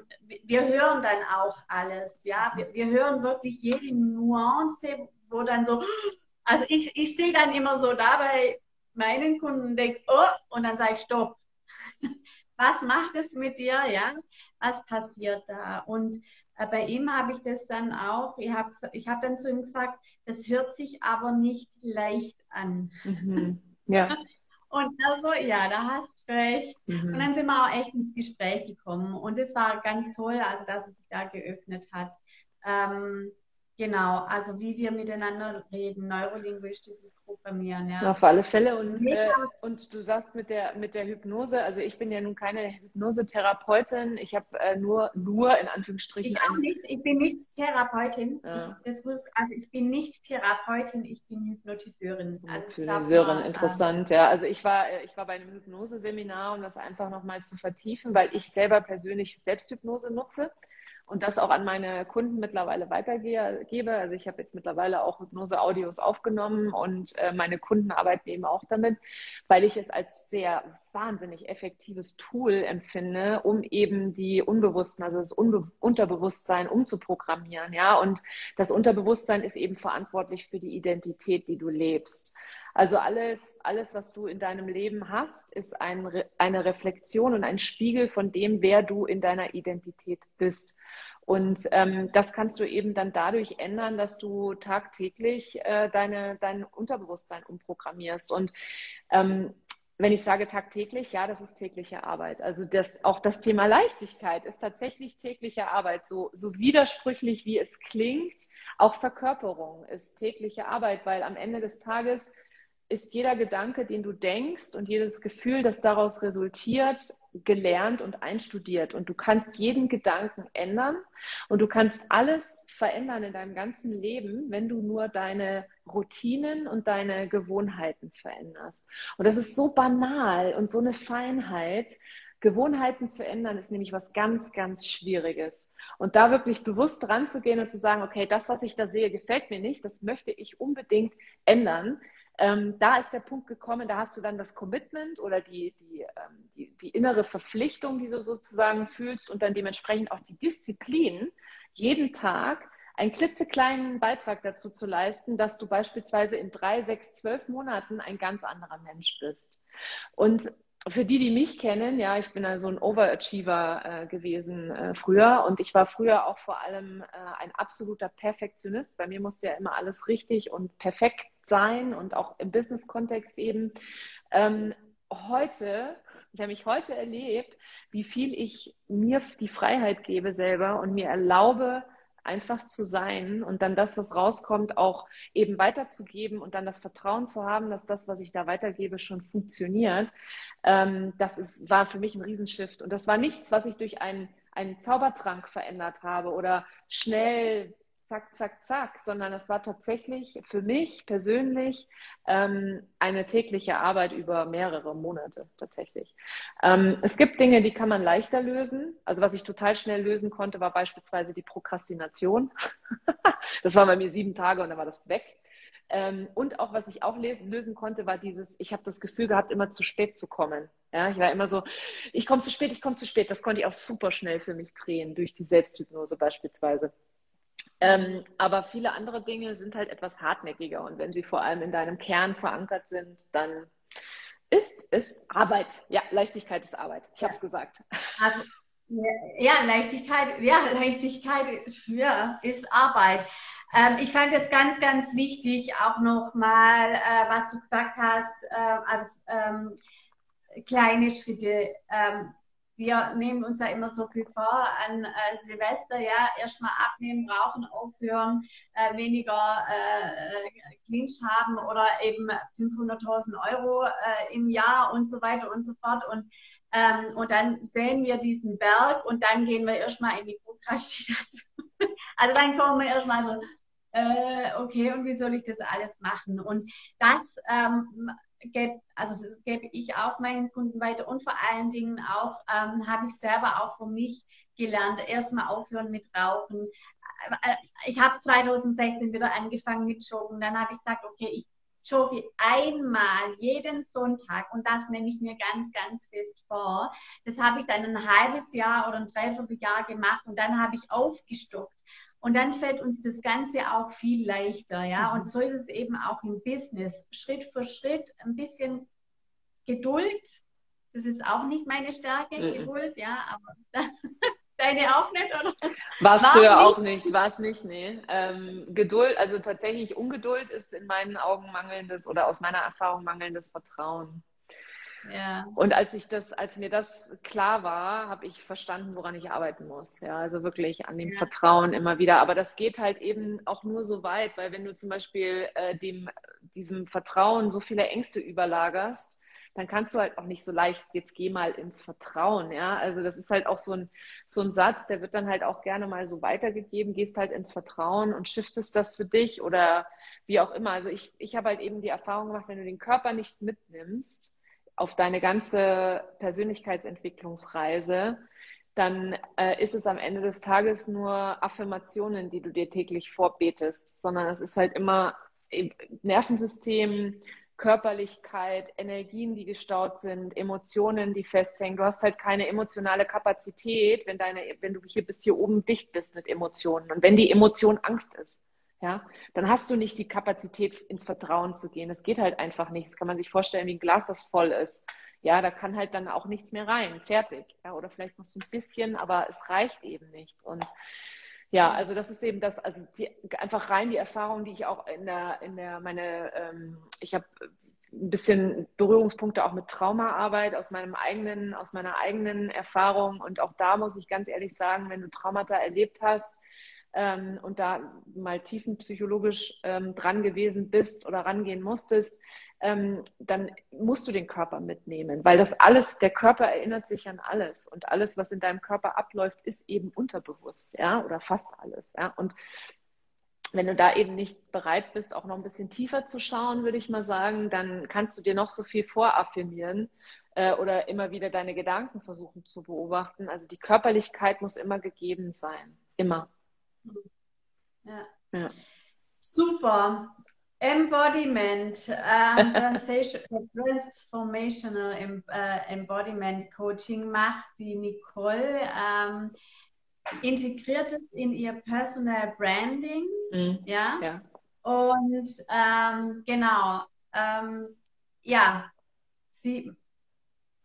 wir hören dann auch alles, ja. Wir, wir hören wirklich jede Nuance, wo dann so, also ich, ich stehe dann immer so da bei meinen Kunden und denke, oh, und dann sage ich, stopp. Was macht es mit dir, ja? Was passiert da? Und äh, bei ihm habe ich das dann auch, ich habe ich hab dann zu ihm gesagt, das hört sich aber nicht leicht an. Mhm. Ja. Und also, ja, da hast recht. Mhm. Und dann sind wir auch echt ins Gespräch gekommen. Und es war ganz toll, also dass es sich da geöffnet hat. Ähm, Genau, also wie wir miteinander reden, neurolinguistisches Programmieren, ja. Auf alle Fälle. Und, äh, und du sagst mit der, mit der Hypnose, also ich bin ja nun keine Hypnosetherapeutin, ich habe äh, nur, nur in Anführungsstrichen. Ich auch nicht, ich bin nicht Therapeutin. Ja. Ich, das muss, also ich bin nicht Therapeutin, ich bin Hypnotiseurin. Also Hypnotiseurin, interessant, ja. Also ich war, äh, ich war bei einem Hypnoseseminar, um das einfach nochmal zu vertiefen, weil ich selber persönlich Selbsthypnose nutze und das auch an meine Kunden mittlerweile weitergebe. Also ich habe jetzt mittlerweile auch Hypnose-Audios aufgenommen und äh, meine Kunden arbeiten eben auch damit, weil ich es als sehr wahnsinnig effektives Tool empfinde, um eben die Unbewussten, also das Unbe Unterbewusstsein umzuprogrammieren. Ja, und das Unterbewusstsein ist eben verantwortlich für die Identität, die du lebst. Also alles, alles, was du in deinem Leben hast, ist ein, eine Reflexion und ein Spiegel von dem, wer du in deiner Identität bist. Und ähm, das kannst du eben dann dadurch ändern, dass du tagtäglich äh, deine, dein Unterbewusstsein umprogrammierst. Und ähm, wenn ich sage tagtäglich, ja, das ist tägliche Arbeit. Also das, auch das Thema Leichtigkeit ist tatsächlich tägliche Arbeit. So, so widersprüchlich wie es klingt, auch Verkörperung ist tägliche Arbeit, weil am Ende des Tages ist jeder Gedanke, den du denkst und jedes Gefühl, das daraus resultiert, gelernt und einstudiert. Und du kannst jeden Gedanken ändern und du kannst alles verändern in deinem ganzen Leben, wenn du nur deine Routinen und deine Gewohnheiten veränderst. Und das ist so banal und so eine Feinheit. Gewohnheiten zu ändern ist nämlich was ganz, ganz Schwieriges. Und da wirklich bewusst dran zu gehen und zu sagen, okay, das, was ich da sehe, gefällt mir nicht, das möchte ich unbedingt ändern ähm, da ist der Punkt gekommen, da hast du dann das Commitment oder die, die, ähm, die, die, innere Verpflichtung, die du sozusagen fühlst und dann dementsprechend auch die Disziplin, jeden Tag einen klitzekleinen Beitrag dazu zu leisten, dass du beispielsweise in drei, sechs, zwölf Monaten ein ganz anderer Mensch bist. Und für die, die mich kennen, ja, ich bin also ein Overachiever äh, gewesen äh, früher und ich war früher auch vor allem äh, ein absoluter Perfektionist. Bei mir musste ja immer alles richtig und perfekt sein und auch im Business-Kontext eben. Ähm, heute, ich habe mich heute erlebt, wie viel ich mir die Freiheit gebe selber und mir erlaube, einfach zu sein und dann das, was rauskommt, auch eben weiterzugeben und dann das Vertrauen zu haben, dass das, was ich da weitergebe, schon funktioniert. Ähm, das ist, war für mich ein Riesenshift. Und das war nichts, was ich durch einen, einen Zaubertrank verändert habe oder schnell zack, zack, zack, sondern es war tatsächlich für mich persönlich ähm, eine tägliche Arbeit über mehrere Monate tatsächlich. Ähm, es gibt Dinge, die kann man leichter lösen. Also was ich total schnell lösen konnte, war beispielsweise die Prokrastination. das war bei mir sieben Tage und dann war das weg. Ähm, und auch was ich auch lesen, lösen konnte, war dieses, ich habe das Gefühl gehabt, immer zu spät zu kommen. Ja, ich war immer so, ich komme zu spät, ich komme zu spät. Das konnte ich auch super schnell für mich drehen, durch die Selbsthypnose beispielsweise. Ähm, aber viele andere Dinge sind halt etwas hartnäckiger und wenn sie vor allem in deinem Kern verankert sind, dann ist es Arbeit. Ja, Leichtigkeit ist Arbeit. Ich habe es gesagt. Also, ja, Leichtigkeit, ja, Leichtigkeit ja, ist Arbeit. Ähm, ich fand jetzt ganz, ganz wichtig auch nochmal, äh, was du gesagt hast, äh, also ähm, kleine Schritte. Ähm, wir nehmen uns ja immer so viel vor an äh, Silvester, ja, erstmal abnehmen, rauchen, aufhören, äh, weniger äh, Clinch haben oder eben 500.000 Euro äh, im Jahr und so weiter und so fort. Und, ähm, und dann sehen wir diesen Berg und dann gehen wir erstmal in die Prokrastination. also dann kommen wir erstmal so, äh, okay, und wie soll ich das alles machen? Und das ähm, gebe, also gebe ich auch meinen Kunden weiter und vor allen Dingen auch ähm, habe ich selber auch für mich gelernt, erstmal aufhören mit Rauchen. Äh, ich habe 2016 wieder angefangen mit Joggen, dann habe ich gesagt, okay, ich jogge einmal jeden Sonntag und das nehme ich mir ganz, ganz fest vor. Das habe ich dann ein halbes Jahr oder ein Dreivierteljahr gemacht und dann habe ich aufgestockt. Und dann fällt uns das Ganze auch viel leichter, ja. Mhm. Und so ist es eben auch im Business. Schritt für Schritt ein bisschen Geduld. Das ist auch nicht meine Stärke, mhm. Geduld, ja, aber deine auch nicht, oder? War früher auch nicht, war es nicht, nee. Ähm, Geduld, also tatsächlich Ungeduld ist in meinen Augen mangelndes oder aus meiner Erfahrung mangelndes Vertrauen. Ja. Und als ich das, als mir das klar war, habe ich verstanden, woran ich arbeiten muss. Ja, also wirklich an dem ja. Vertrauen immer wieder. Aber das geht halt eben auch nur so weit, weil wenn du zum Beispiel äh, dem, diesem Vertrauen so viele Ängste überlagerst, dann kannst du halt auch nicht so leicht, jetzt geh mal ins Vertrauen, ja. Also das ist halt auch so ein, so ein Satz, der wird dann halt auch gerne mal so weitergegeben, gehst halt ins Vertrauen und shiftest das für dich oder wie auch immer. Also ich, ich habe halt eben die Erfahrung gemacht, wenn du den Körper nicht mitnimmst, auf deine ganze Persönlichkeitsentwicklungsreise, dann äh, ist es am Ende des Tages nur Affirmationen, die du dir täglich vorbetest, sondern es ist halt immer Nervensystem, Körperlichkeit, Energien, die gestaut sind, Emotionen, die festhängen. Du hast halt keine emotionale Kapazität, wenn deine, wenn du hier bis hier oben dicht bist mit Emotionen. Und wenn die Emotion Angst ist, ja, dann hast du nicht die Kapazität, ins Vertrauen zu gehen. Es geht halt einfach nicht. Das kann man sich vorstellen, wie ein Glas, das voll ist. Ja, da kann halt dann auch nichts mehr rein. Fertig. Ja, oder vielleicht musst du ein bisschen, aber es reicht eben nicht. Und ja, also das ist eben das, also die, einfach rein die Erfahrung, die ich auch in der, in der, meine, ähm, ich habe ein bisschen Berührungspunkte auch mit Traumaarbeit aus meinem eigenen, aus meiner eigenen Erfahrung. Und auch da muss ich ganz ehrlich sagen, wenn du Traumata erlebt hast, ähm, und da mal tiefenpsychologisch ähm, dran gewesen bist oder rangehen musstest, ähm, dann musst du den Körper mitnehmen, weil das alles, der Körper erinnert sich an alles und alles, was in deinem Körper abläuft, ist eben unterbewusst, ja, oder fast alles, ja. Und wenn du da eben nicht bereit bist, auch noch ein bisschen tiefer zu schauen, würde ich mal sagen, dann kannst du dir noch so viel voraffirmieren äh, oder immer wieder deine Gedanken versuchen zu beobachten. Also die Körperlichkeit muss immer gegeben sein. Immer. Ja. ja. Super. Embodiment, ähm, Transformational äh, Embodiment Coaching macht die Nicole. Ähm, integriert es in ihr Personal Branding. Mhm. Ja? ja. Und ähm, genau, ähm, ja, sie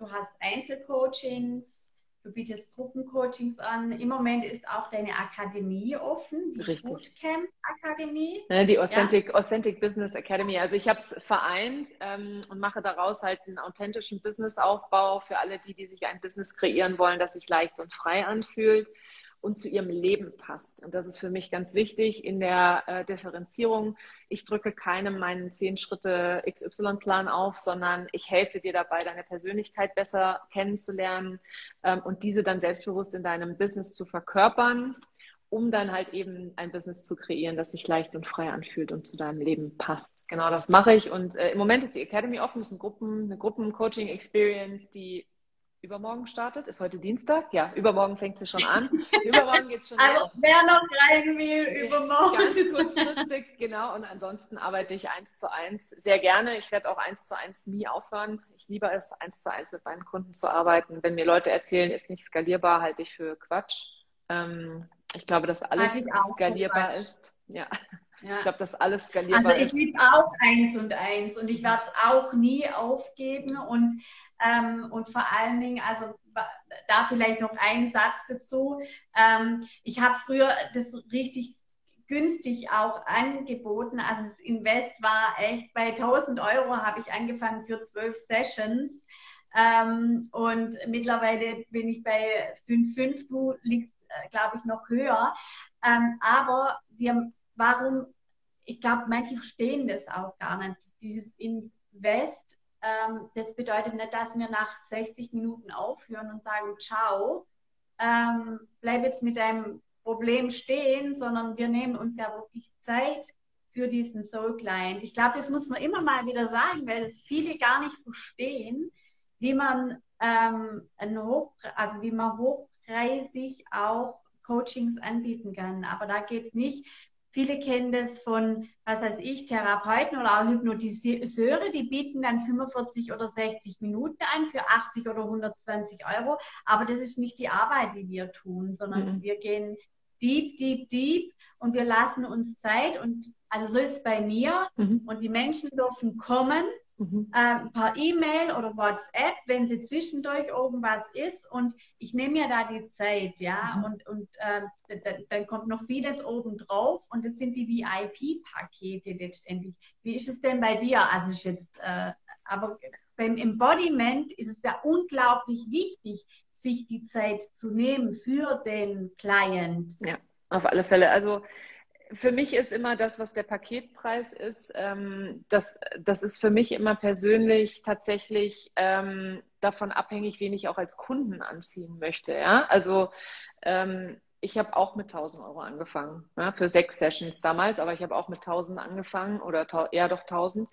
du hast Einzelcoachings, Du bietest Gruppencoachings an. Im Moment ist auch deine Akademie offen, die Richtig. Bootcamp Akademie. Ja, die Authentic, ja. Authentic Business Academy. Also ich habe es vereint ähm, und mache daraus halt einen authentischen Businessaufbau für alle die, die sich ein Business kreieren wollen, das sich leicht und frei anfühlt und zu ihrem Leben passt. Und das ist für mich ganz wichtig in der äh, Differenzierung. Ich drücke keinem meinen zehn Schritte XY-Plan auf, sondern ich helfe dir dabei, deine Persönlichkeit besser kennenzulernen ähm, und diese dann selbstbewusst in deinem Business zu verkörpern, um dann halt eben ein Business zu kreieren, das sich leicht und frei anfühlt und zu deinem Leben passt. Genau das mache ich. Und äh, im Moment ist die Academy offen, ist eine Gruppen, eine Gruppen-Coaching-Experience, die übermorgen startet. Ist heute Dienstag? Ja, übermorgen fängt sie schon an. Übermorgen geht es schon Also los. wer noch rein will, übermorgen. Ganz kurzfristig, genau. Und ansonsten arbeite ich eins zu eins sehr gerne. Ich werde auch eins zu eins nie aufhören. Ich liebe es, eins zu eins mit meinen Kunden zu arbeiten. Wenn mir Leute erzählen, ist nicht skalierbar, halte ich für Quatsch. Ähm, ich glaube, dass alles skalierbar ist. Ja. Ja. Ich glaube, dass alles skalierbar ist. Also ich liebe auch eins und eins und ich werde es auch nie aufgeben und ähm, und vor allen Dingen, also da vielleicht noch ein Satz dazu. Ähm, ich habe früher das richtig günstig auch angeboten. Also das Invest war echt bei 1000 Euro habe ich angefangen für zwölf Sessions. Ähm, und mittlerweile bin ich bei 5,5. Du liegst, äh, glaube ich, noch höher. Ähm, aber wir, warum, ich glaube, manche verstehen das auch gar nicht. Dieses Invest ähm, das bedeutet nicht, dass wir nach 60 Minuten aufhören und sagen, ciao, ähm, bleib jetzt mit deinem Problem stehen, sondern wir nehmen uns ja wirklich Zeit für diesen Soul Client. Ich glaube, das muss man immer mal wieder sagen, weil das viele gar nicht verstehen, wie man ähm, hoch, also wie man hochpreisig auch Coachings anbieten kann. Aber da geht es nicht Viele kennen das von, was weiß ich, Therapeuten oder auch Hypnotiseure, die bieten dann 45 oder 60 Minuten an für 80 oder 120 Euro. Aber das ist nicht die Arbeit, die wir tun, sondern mhm. wir gehen deep, deep, deep und wir lassen uns Zeit. Und also so ist es bei mir. Mhm. Und die Menschen dürfen kommen Mhm. Äh, per E-Mail oder WhatsApp, wenn sie zwischendurch irgendwas ist und ich nehme mir da die Zeit, ja, mhm. und, und äh, dann, dann kommt noch vieles oben drauf und das sind die VIP-Pakete letztendlich. Wie ist es denn bei dir? Also ist jetzt, äh, aber beim Embodiment ist es ja unglaublich wichtig, sich die Zeit zu nehmen für den Client. Ja, auf alle Fälle. Also für mich ist immer das, was der Paketpreis ist, ähm, das, das ist für mich immer persönlich tatsächlich ähm, davon abhängig, wen ich auch als Kunden anziehen möchte. Ja? Also ähm, ich habe auch mit 1000 Euro angefangen, ja, für sechs Sessions damals, aber ich habe auch mit 1000 angefangen oder eher doch 1000.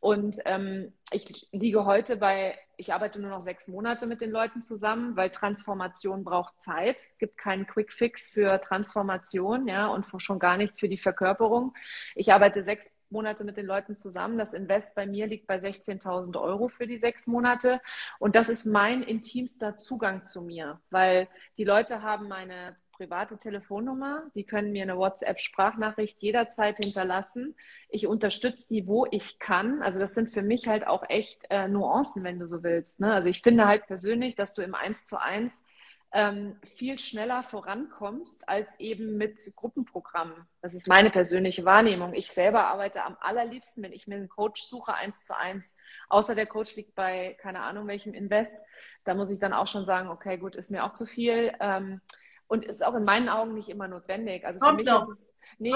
Und ähm, ich liege heute bei, ich arbeite nur noch sechs Monate mit den Leuten zusammen, weil Transformation braucht Zeit. Gibt keinen Quick Fix für Transformation, ja, und schon gar nicht für die Verkörperung. Ich arbeite sechs Monate mit den Leuten zusammen. Das Invest bei mir liegt bei 16.000 Euro für die sechs Monate. Und das ist mein intimster Zugang zu mir, weil die Leute haben meine private Telefonnummer. Die können mir eine WhatsApp-Sprachnachricht jederzeit hinterlassen. Ich unterstütze die, wo ich kann. Also das sind für mich halt auch echt äh, Nuancen, wenn du so willst. Ne? Also ich finde halt persönlich, dass du im Eins zu eins ähm, viel schneller vorankommst als eben mit Gruppenprogrammen. Das ist meine persönliche Wahrnehmung. Ich selber arbeite am allerliebsten, wenn ich mir einen Coach suche, eins zu eins. Außer der Coach liegt bei keine Ahnung welchem Invest. Da muss ich dann auch schon sagen, okay, gut, ist mir auch zu viel. Ähm, und ist auch in meinen Augen nicht immer notwendig. Also für mich es Nee,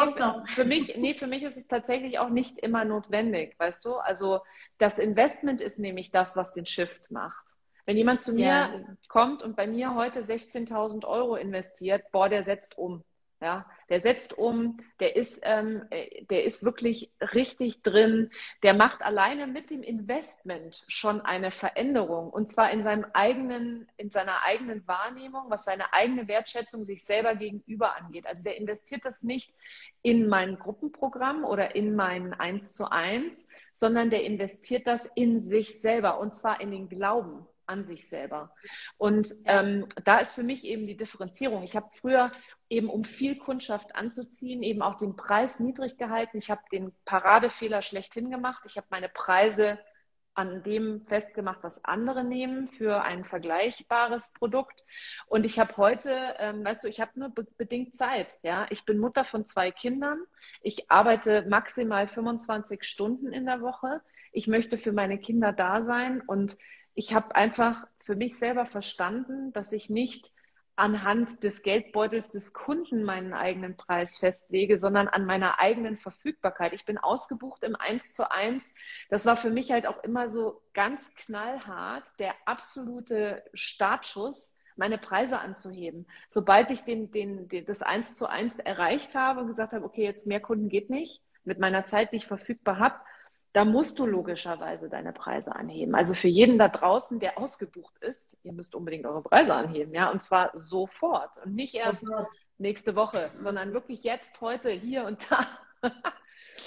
für mich, nee, für mich ist es tatsächlich auch nicht immer notwendig, weißt du? Also das Investment ist nämlich das, was den Shift macht. Wenn jemand zu mir yeah. kommt und bei mir heute 16.000 Euro investiert, boah, der setzt um. Ja, der setzt um, der ist, ähm, äh, der ist wirklich richtig drin. Der macht alleine mit dem Investment schon eine Veränderung und zwar in seinem eigenen, in seiner eigenen Wahrnehmung, was seine eigene Wertschätzung sich selber gegenüber angeht. Also der investiert das nicht in mein Gruppenprogramm oder in mein Eins zu eins, sondern der investiert das in sich selber und zwar in den Glauben an sich selber. Und ähm, da ist für mich eben die Differenzierung. Ich habe früher eben, um viel Kundschaft anzuziehen, eben auch den Preis niedrig gehalten. Ich habe den Paradefehler schlechthin gemacht. Ich habe meine Preise an dem festgemacht, was andere nehmen für ein vergleichbares Produkt. Und ich habe heute, ähm, weißt du, ich habe nur be bedingt Zeit. Ja, ich bin Mutter von zwei Kindern. Ich arbeite maximal 25 Stunden in der Woche. Ich möchte für meine Kinder da sein und ich habe einfach für mich selber verstanden, dass ich nicht anhand des Geldbeutels des Kunden meinen eigenen Preis festlege, sondern an meiner eigenen Verfügbarkeit. Ich bin ausgebucht im Eins zu eins. Das war für mich halt auch immer so ganz knallhart, der absolute Startschuss, meine Preise anzuheben. Sobald ich den, den, den, das Eins zu eins erreicht habe und gesagt habe, okay, jetzt mehr Kunden geht nicht, mit meiner Zeit, die ich verfügbar habe, da musst du logischerweise deine Preise anheben. Also für jeden da draußen, der ausgebucht ist, ihr müsst unbedingt eure Preise anheben, ja, und zwar sofort und nicht erst nächste Woche, sondern wirklich jetzt, heute, hier und da.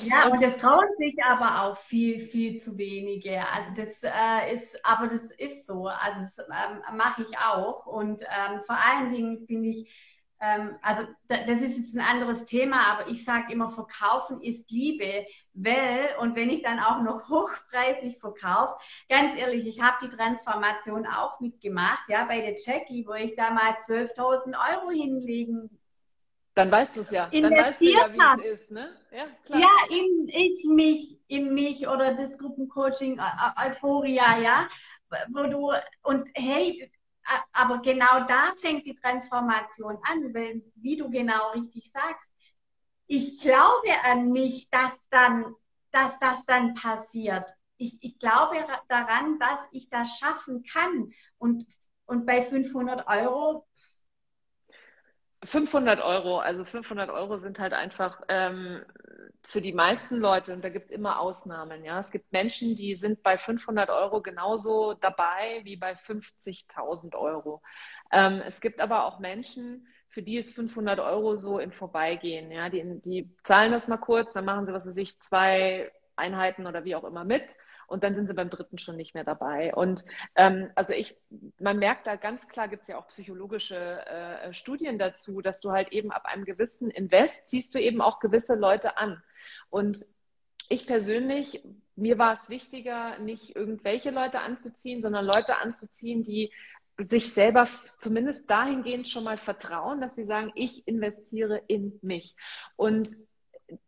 Ja, und das trauen sich aber auch viel, viel zu wenige. Also das äh, ist, aber das ist so. Also das ähm, mache ich auch. Und ähm, vor allen Dingen finde ich, also das ist jetzt ein anderes Thema, aber ich sage immer, verkaufen ist Liebe, weil, und wenn ich dann auch noch hochpreisig verkaufe, ganz ehrlich, ich habe die Transformation auch mitgemacht, ja, bei der Jackie, wo ich da mal 12.000 Euro hinlegen dann weißt du es ja. Dann weißt du ja, wie es ist, ne? Ja, klar. Ja, in ich mich, in mich oder das Gruppencoaching Euphoria, ja, wo du und hey, aber genau da fängt die Transformation an, weil, wie du genau richtig sagst, ich glaube an mich, dass dann, dass das dann passiert. Ich, ich glaube daran, dass ich das schaffen kann. Und, und bei 500 Euro 500 Euro, also 500 Euro sind halt einfach ähm, für die meisten Leute, und da gibt es immer Ausnahmen, ja. Es gibt Menschen, die sind bei 500 Euro genauso dabei wie bei 50.000 Euro. Ähm, es gibt aber auch Menschen, für die ist 500 Euro so im Vorbeigehen, ja. Die, die zahlen das mal kurz, dann machen sie, was sie sich, zwei Einheiten oder wie auch immer mit und dann sind sie beim dritten schon nicht mehr dabei. Und ähm, also ich, man merkt da ganz klar, gibt es ja auch psychologische äh, Studien dazu, dass du halt eben ab einem gewissen Invest ziehst du eben auch gewisse Leute an. Und ich persönlich, mir war es wichtiger, nicht irgendwelche Leute anzuziehen, sondern Leute anzuziehen, die sich selber zumindest dahingehend schon mal vertrauen, dass sie sagen, ich investiere in mich. Und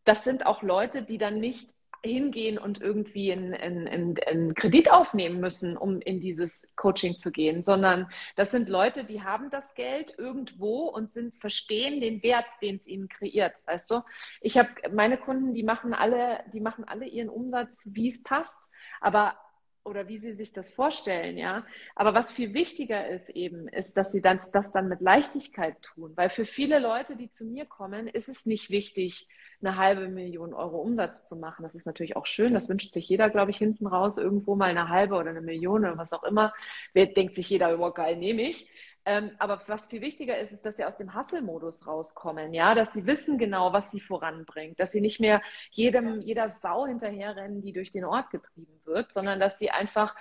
das sind auch Leute, die dann nicht hingehen und irgendwie einen Kredit aufnehmen müssen, um in dieses Coaching zu gehen, sondern das sind Leute, die haben das Geld irgendwo und sind, verstehen den Wert, den es ihnen kreiert, weißt du? Ich habe meine Kunden, die machen alle, die machen alle ihren Umsatz, wie es passt, aber oder wie sie sich das vorstellen, ja. Aber was viel wichtiger ist eben, ist, dass sie dann, das dann mit Leichtigkeit tun. Weil für viele Leute, die zu mir kommen, ist es nicht wichtig, eine halbe Million Euro Umsatz zu machen. Das ist natürlich auch schön. Das wünscht sich jeder, glaube ich, hinten raus irgendwo mal eine halbe oder eine Million oder was auch immer. Wer denkt sich jeder, oh, geil, nehme ich. Ähm, aber was viel wichtiger ist, ist, dass sie aus dem Hustle-Modus rauskommen, ja, dass sie wissen genau, was sie voranbringt, dass sie nicht mehr jedem, jeder Sau hinterherrennen, die durch den Ort getrieben wird, sondern dass sie einfach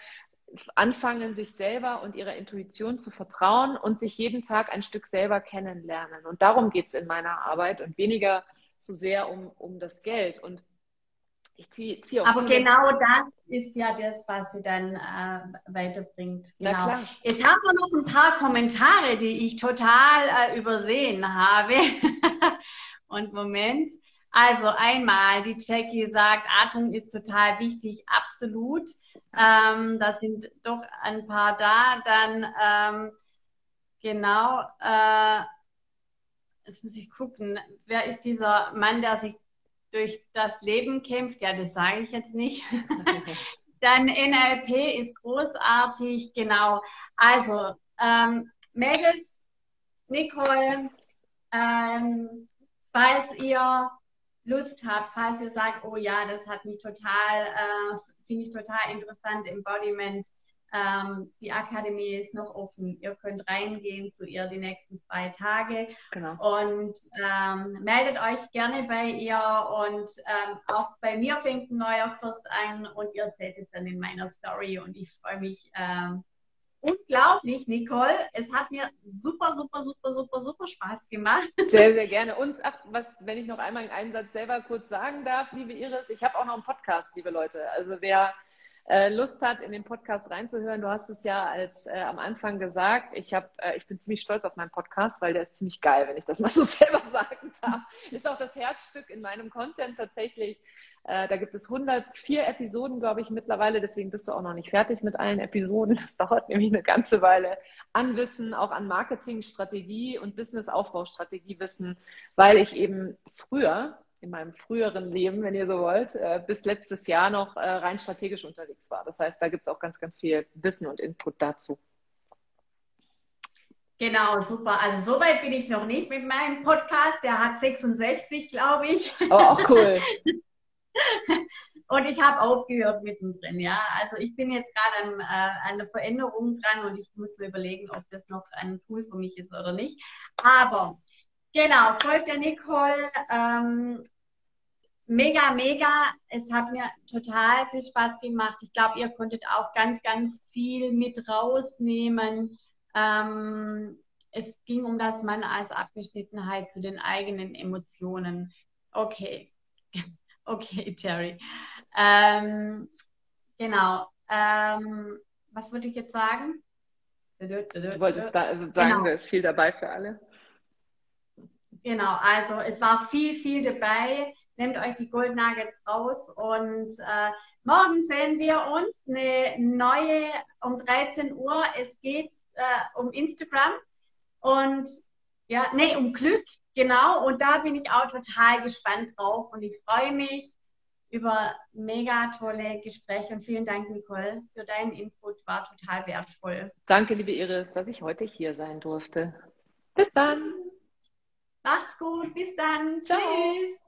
anfangen, sich selber und ihrer Intuition zu vertrauen und sich jeden Tag ein Stück selber kennenlernen. Und darum geht es in meiner Arbeit und weniger so sehr um, um das Geld. Und ich ziehe zieh auch. Aber genau das ist ja das, was sie dann äh, weiterbringt. Genau. Jetzt haben wir noch ein paar Kommentare, die ich total äh, übersehen habe. Und Moment. Also einmal, die Jackie sagt, Atmung ist total wichtig, absolut. Ähm, da sind doch ein paar da. Dann ähm, genau, äh, jetzt muss ich gucken, wer ist dieser Mann, der sich durch das Leben kämpft, ja, das sage ich jetzt nicht. Dann NLP ist großartig, genau. Also, ähm, Mädels, Nicole, ähm, falls ihr Lust habt, falls ihr sagt, oh ja, das hat mich total, äh, finde ich total interessant, Embodiment, ähm, die Akademie ist noch offen. Ihr könnt reingehen zu ihr die nächsten zwei Tage. Genau. Und ähm, meldet euch gerne bei ihr. Und ähm, auch bei mir fängt ein neuer Kurs an und ihr seht es dann in meiner Story. Und ich freue mich ähm, unglaublich, Nicole. Es hat mir super, super, super, super, super Spaß gemacht. Sehr, sehr gerne. Und ach, was, wenn ich noch einmal einen Satz selber kurz sagen darf, liebe Iris, ich habe auch noch einen Podcast, liebe Leute. Also wer Lust hat, in den Podcast reinzuhören, du hast es ja als äh, am Anfang gesagt, ich, hab, äh, ich bin ziemlich stolz auf meinen Podcast, weil der ist ziemlich geil, wenn ich das mal so selber sagen darf. Ist auch das Herzstück in meinem Content tatsächlich. Äh, da gibt es 104 Episoden, glaube ich, mittlerweile. Deswegen bist du auch noch nicht fertig mit allen Episoden. Das dauert nämlich eine ganze Weile an Wissen, auch an Marketingstrategie und Businessaufbaustrategie wissen, weil ich eben früher, in meinem früheren Leben, wenn ihr so wollt, äh, bis letztes Jahr noch äh, rein strategisch unterwegs war. Das heißt, da gibt es auch ganz, ganz viel Wissen und Input dazu. Genau, super. Also so weit bin ich noch nicht mit meinem Podcast. Der hat 66, glaube ich. Oh, auch cool. und ich habe aufgehört mittendrin, ja. Also ich bin jetzt gerade an, äh, an einer Veränderung dran und ich muss mir überlegen, ob das noch ein Tool für mich ist oder nicht. Aber genau, folgt der Nicole. Ähm, mega, mega. Es hat mir total viel Spaß gemacht. Ich glaube, ihr konntet auch ganz, ganz viel mit rausnehmen. Ähm, es ging um das Mann als Abgeschnittenheit zu den eigenen Emotionen. Okay, Okay, Jerry. Ähm, genau. Ähm, was würde ich jetzt sagen? Du wolltest da, also sagen, genau. da ist viel dabei für alle. Genau, also es war viel, viel dabei. Nehmt euch die Gold Nuggets raus und äh, morgen sehen wir uns eine neue um 13 Uhr. Es geht äh, um Instagram und ja, nee, um Glück. Genau, und da bin ich auch total gespannt drauf und ich freue mich über mega tolle Gespräche und vielen Dank, Nicole, für deinen Input, war total wertvoll. Danke, liebe Iris, dass ich heute hier sein durfte. Bis dann. Macht's gut, bis dann. Ciao. Tschüss.